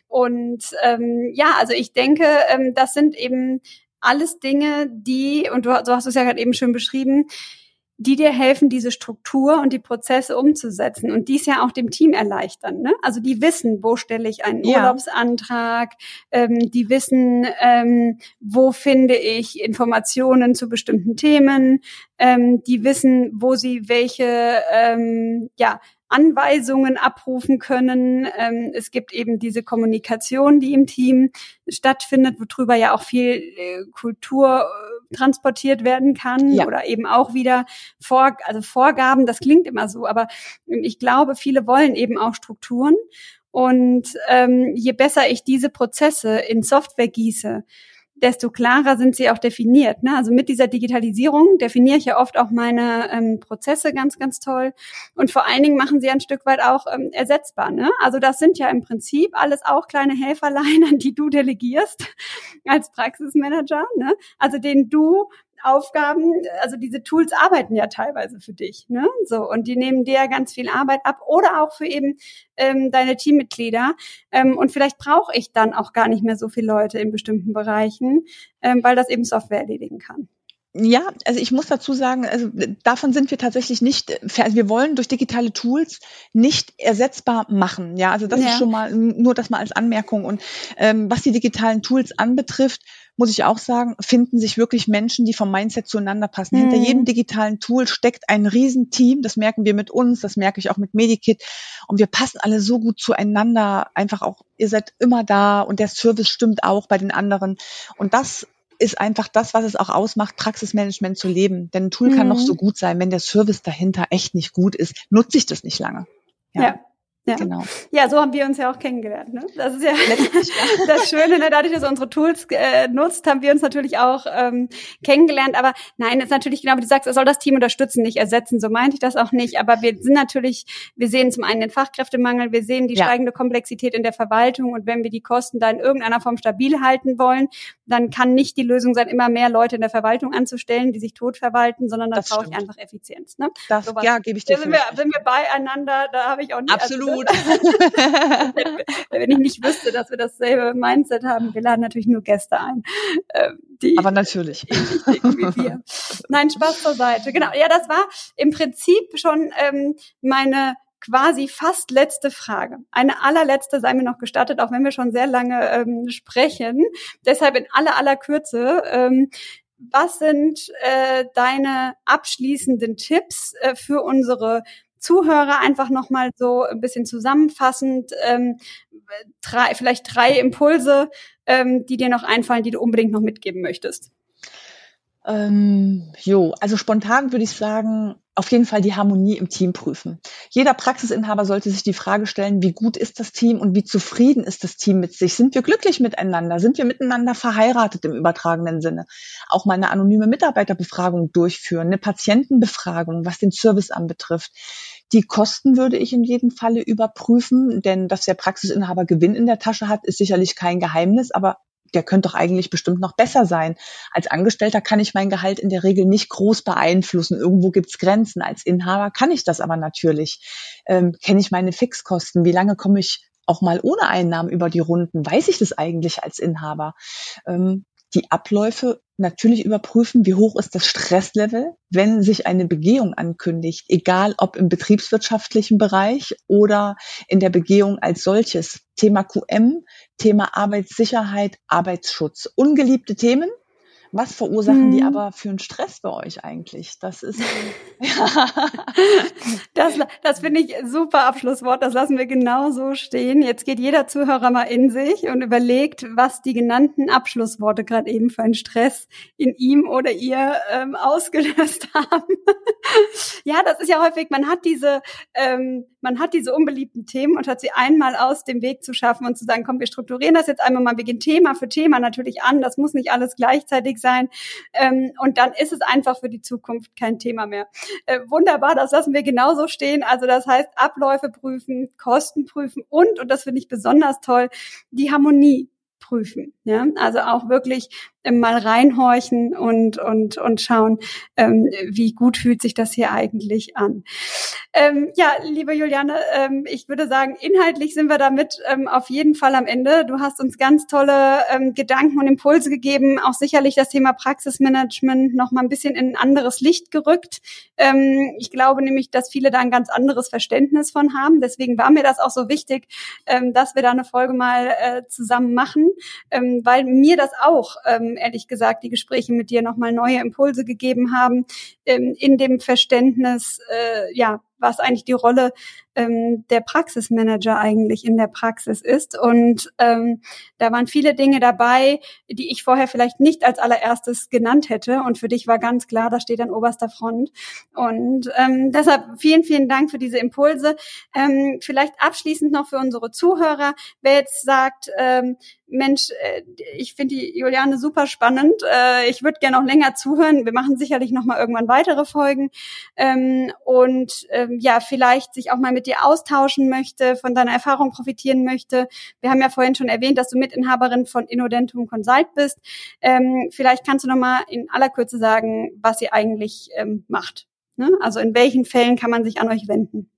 Und ähm, ja, also ich denke, ähm, das sind eben alles Dinge, die, und du, so hast du es ja gerade eben schön beschrieben, die dir helfen, diese Struktur und die Prozesse umzusetzen und dies ja auch dem Team erleichtern. Ne? Also die wissen, wo stelle ich einen ja. Urlaubsantrag, ähm, die wissen, ähm, wo finde ich Informationen zu bestimmten Themen, ähm, die wissen, wo sie welche ähm, ja Anweisungen abrufen können. Ähm, es gibt eben diese Kommunikation, die im Team stattfindet, worüber ja auch viel äh, Kultur transportiert werden kann ja. oder eben auch wieder vor, also Vorgaben. Das klingt immer so, aber ich glaube, viele wollen eben auch Strukturen. Und ähm, je besser ich diese Prozesse in Software gieße, desto klarer sind sie auch definiert. Ne? Also mit dieser Digitalisierung definiere ich ja oft auch meine ähm, Prozesse ganz, ganz toll. Und vor allen Dingen machen sie ein Stück weit auch ähm, ersetzbar. Ne? Also das sind ja im Prinzip alles auch kleine Helferlein, an die du delegierst als Praxismanager. Ne? Also den du Aufgaben, also diese Tools arbeiten ja teilweise für dich, ne? So und die nehmen dir ganz viel Arbeit ab oder auch für eben ähm, deine Teammitglieder. Ähm, und vielleicht brauche ich dann auch gar nicht mehr so viele Leute in bestimmten Bereichen, ähm, weil das eben Software erledigen kann. Ja, also ich muss dazu sagen, also davon sind wir tatsächlich nicht, also wir wollen durch digitale Tools nicht ersetzbar machen. Ja, also das ja. ist schon mal nur das mal als Anmerkung. Und ähm, was die digitalen Tools anbetrifft, muss ich auch sagen, finden sich wirklich Menschen, die vom Mindset zueinander passen. Mhm. Hinter jedem digitalen Tool steckt ein Riesenteam. Das merken wir mit uns, das merke ich auch mit Medikit. Und wir passen alle so gut zueinander. Einfach auch, ihr seid immer da und der Service stimmt auch bei den anderen. Und das ist einfach das, was es auch ausmacht, Praxismanagement zu leben. Denn ein Tool mhm. kann noch so gut sein, wenn der Service dahinter echt nicht gut ist, nutze ich das nicht lange. ja. ja. Ja. Genau. ja, so haben wir uns ja auch kennengelernt. Ne? Das ist ja das Schöne, ne? dadurch, dass er unsere Tools äh, nutzt, haben wir uns natürlich auch ähm, kennengelernt. Aber nein, ist natürlich genau, wie du sagst, es soll das Team unterstützen, nicht ersetzen. So meinte ich das auch nicht. Aber wir sind natürlich, wir sehen zum einen den Fachkräftemangel, wir sehen die ja. steigende Komplexität in der Verwaltung und wenn wir die Kosten da in irgendeiner Form stabil halten wollen, dann kann nicht die Lösung sein, immer mehr Leute in der Verwaltung anzustellen, die sich tot verwalten, sondern dann brauche ich einfach Effizienz. Ne? Das, so ja, gebe ich dir. Da sind wir, sind wir beieinander, da habe ich auch nicht. Absolut. Also, Wenn ich nicht wüsste, dass wir dasselbe Mindset haben, wir laden natürlich nur Gäste ein. Ähm, die Aber natürlich. Nein, Spaß zur Seite. Genau. Ja, das war im Prinzip schon ähm, meine quasi fast letzte Frage. Eine allerletzte sei mir noch gestattet, auch wenn wir schon sehr lange ähm, sprechen. Deshalb in aller aller Kürze. Ähm, was sind äh, deine abschließenden Tipps äh, für unsere Zuhörer einfach nochmal so ein bisschen zusammenfassend, ähm, drei, vielleicht drei Impulse, ähm, die dir noch einfallen, die du unbedingt noch mitgeben möchtest? Ähm, jo, also spontan würde ich sagen, auf jeden Fall die Harmonie im Team prüfen. Jeder Praxisinhaber sollte sich die Frage stellen, wie gut ist das Team und wie zufrieden ist das Team mit sich? Sind wir glücklich miteinander? Sind wir miteinander verheiratet im übertragenen Sinne? Auch mal eine anonyme Mitarbeiterbefragung durchführen, eine Patientenbefragung, was den Service anbetrifft. Die Kosten würde ich in jedem Falle überprüfen, denn dass der Praxisinhaber Gewinn in der Tasche hat, ist sicherlich kein Geheimnis, aber der könnte doch eigentlich bestimmt noch besser sein. Als Angestellter kann ich mein Gehalt in der Regel nicht groß beeinflussen. Irgendwo gibt's Grenzen. Als Inhaber kann ich das aber natürlich. Ähm, Kenne ich meine Fixkosten? Wie lange komme ich auch mal ohne Einnahmen über die Runden? Weiß ich das eigentlich als Inhaber? Ähm, die Abläufe natürlich überprüfen, wie hoch ist das Stresslevel, wenn sich eine Begehung ankündigt, egal ob im betriebswirtschaftlichen Bereich oder in der Begehung als solches. Thema QM, Thema Arbeitssicherheit, Arbeitsschutz. Ungeliebte Themen, was verursachen hm. die mhm. aber für einen Stress bei euch eigentlich? Das ist ja. das, das finde ich super Abschlusswort. Das lassen wir genau so stehen. Jetzt geht jeder Zuhörer mal in sich und überlegt, was die genannten Abschlussworte gerade eben für einen Stress in ihm oder ihr ähm, ausgelöst haben. Ja, das ist ja häufig. Man hat diese, ähm, man hat diese unbeliebten Themen und hat sie einmal aus dem Weg zu schaffen und zu sagen, komm, wir strukturieren das jetzt einmal mal, wir gehen Thema für Thema natürlich an. Das muss nicht alles gleichzeitig sein. Ähm, und dann ist es einfach für die Zukunft kein Thema mehr. Äh, wunderbar, das lassen wir genauso stehen. Also das heißt, Abläufe prüfen, Kosten prüfen und, und das finde ich besonders toll, die Harmonie prüfen. Ja, also auch wirklich mal reinhorchen und und und schauen, ähm, wie gut fühlt sich das hier eigentlich an. Ähm, ja, liebe Juliane, ähm, ich würde sagen, inhaltlich sind wir damit ähm, auf jeden Fall am Ende. Du hast uns ganz tolle ähm, Gedanken und Impulse gegeben, auch sicherlich das Thema Praxismanagement noch mal ein bisschen in ein anderes Licht gerückt. Ähm, ich glaube nämlich, dass viele da ein ganz anderes Verständnis von haben. Deswegen war mir das auch so wichtig, dass wir da eine Folge mal äh, zusammen machen, weil mir das auch, ähm, ehrlich gesagt, die Gespräche mit dir noch mal neue Impulse gegeben haben ähm, in dem Verständnis, äh, ja, was eigentlich die Rolle ähm, der Praxismanager eigentlich in der Praxis ist. Und ähm, da waren viele Dinge dabei, die ich vorher vielleicht nicht als allererstes genannt hätte. Und für dich war ganz klar, da steht an oberster Front. Und ähm, deshalb vielen, vielen Dank für diese Impulse. Ähm, vielleicht abschließend noch für unsere Zuhörer, wer jetzt sagt, ähm, Mensch, äh, ich finde die Juliane super spannend. Äh, ich würde gerne noch länger zuhören. Wir machen sicherlich noch mal irgendwann weitere Folgen. Ähm, und ähm, ja, vielleicht sich auch mal mit dir austauschen möchte, von deiner Erfahrung profitieren möchte. Wir haben ja vorhin schon erwähnt, dass du Mitinhaberin von Innodentum Consult bist. Ähm, vielleicht kannst du noch mal in aller Kürze sagen, was ihr eigentlich macht. Ne? Also in welchen Fällen kann man sich an euch wenden?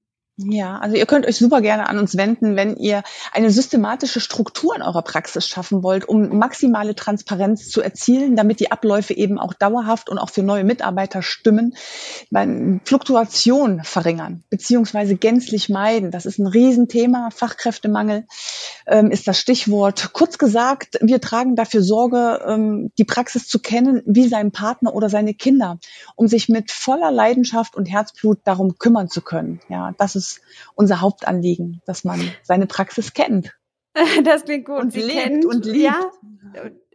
Ja, also ihr könnt euch super gerne an uns wenden, wenn ihr eine systematische Struktur in eurer Praxis schaffen wollt, um maximale Transparenz zu erzielen, damit die Abläufe eben auch dauerhaft und auch für neue Mitarbeiter stimmen. Fluktuation verringern, beziehungsweise gänzlich meiden. Das ist ein Riesenthema. Fachkräftemangel ähm, ist das Stichwort. Kurz gesagt, wir tragen dafür Sorge, ähm, die Praxis zu kennen, wie sein Partner oder seine Kinder, um sich mit voller Leidenschaft und Herzblut darum kümmern zu können. Ja, das ist unser Hauptanliegen, dass man seine Praxis kennt. Das klingt gut. Und Sie lebt kennt, und liebt. Ja,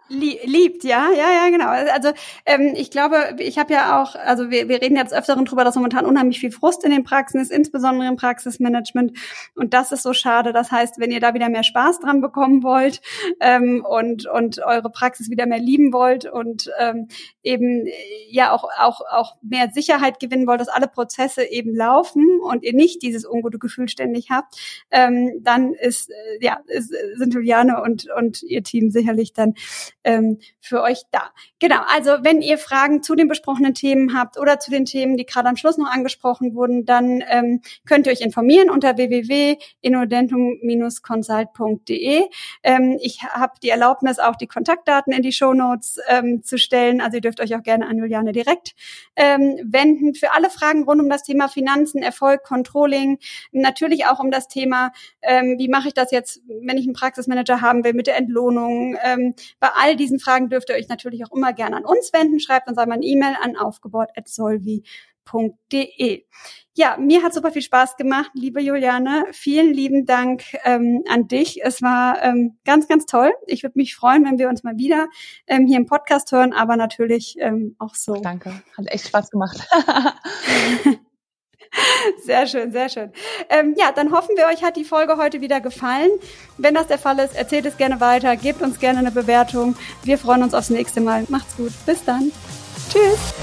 liebt, ja, ja, ja, genau. Also ähm, ich glaube, ich habe ja auch, also wir, wir reden jetzt öfteren drüber, dass momentan unheimlich viel Frust in den Praxen ist, insbesondere im Praxismanagement. Und das ist so schade. Das heißt, wenn ihr da wieder mehr Spaß dran bekommen wollt ähm, und und eure Praxis wieder mehr lieben wollt und ähm, eben ja auch auch auch mehr Sicherheit gewinnen wollt, dass alle Prozesse eben laufen und ihr nicht dieses ungute Gefühl ständig habt, ähm, dann ist äh, ja ist, sind Juliane und und ihr Team sicherlich dann ähm, für euch da. Genau, also wenn ihr Fragen zu den besprochenen Themen habt oder zu den Themen, die gerade am Schluss noch angesprochen wurden, dann ähm, könnt ihr euch informieren unter www.innodentum-consult.de. Ähm, ich habe die Erlaubnis, auch die Kontaktdaten in die Show Notes ähm, zu stellen. Also ihr dürft euch auch gerne an Juliane direkt ähm, wenden. Für alle Fragen rund um das Thema Finanzen, Erfolg, Controlling, natürlich auch um das Thema, ähm, wie mache ich das jetzt, wenn ich einen Praxismanager haben will mit der Entlohnung. Ähm, bei all diesen Fragen dürft ihr euch natürlich auch immer gerne an uns wenden. Schreibt uns einmal eine E-Mail an aufgebaut.solvi.de. Ja, mir hat super viel Spaß gemacht, liebe Juliane. Vielen lieben Dank ähm, an dich. Es war ähm, ganz, ganz toll. Ich würde mich freuen, wenn wir uns mal wieder ähm, hier im Podcast hören, aber natürlich ähm, auch so. Danke, hat echt Spaß gemacht. Sehr schön, sehr schön. Ähm, ja, dann hoffen wir, euch hat die Folge heute wieder gefallen. Wenn das der Fall ist, erzählt es gerne weiter, gebt uns gerne eine Bewertung. Wir freuen uns aufs nächste Mal. Macht's gut. Bis dann. Tschüss.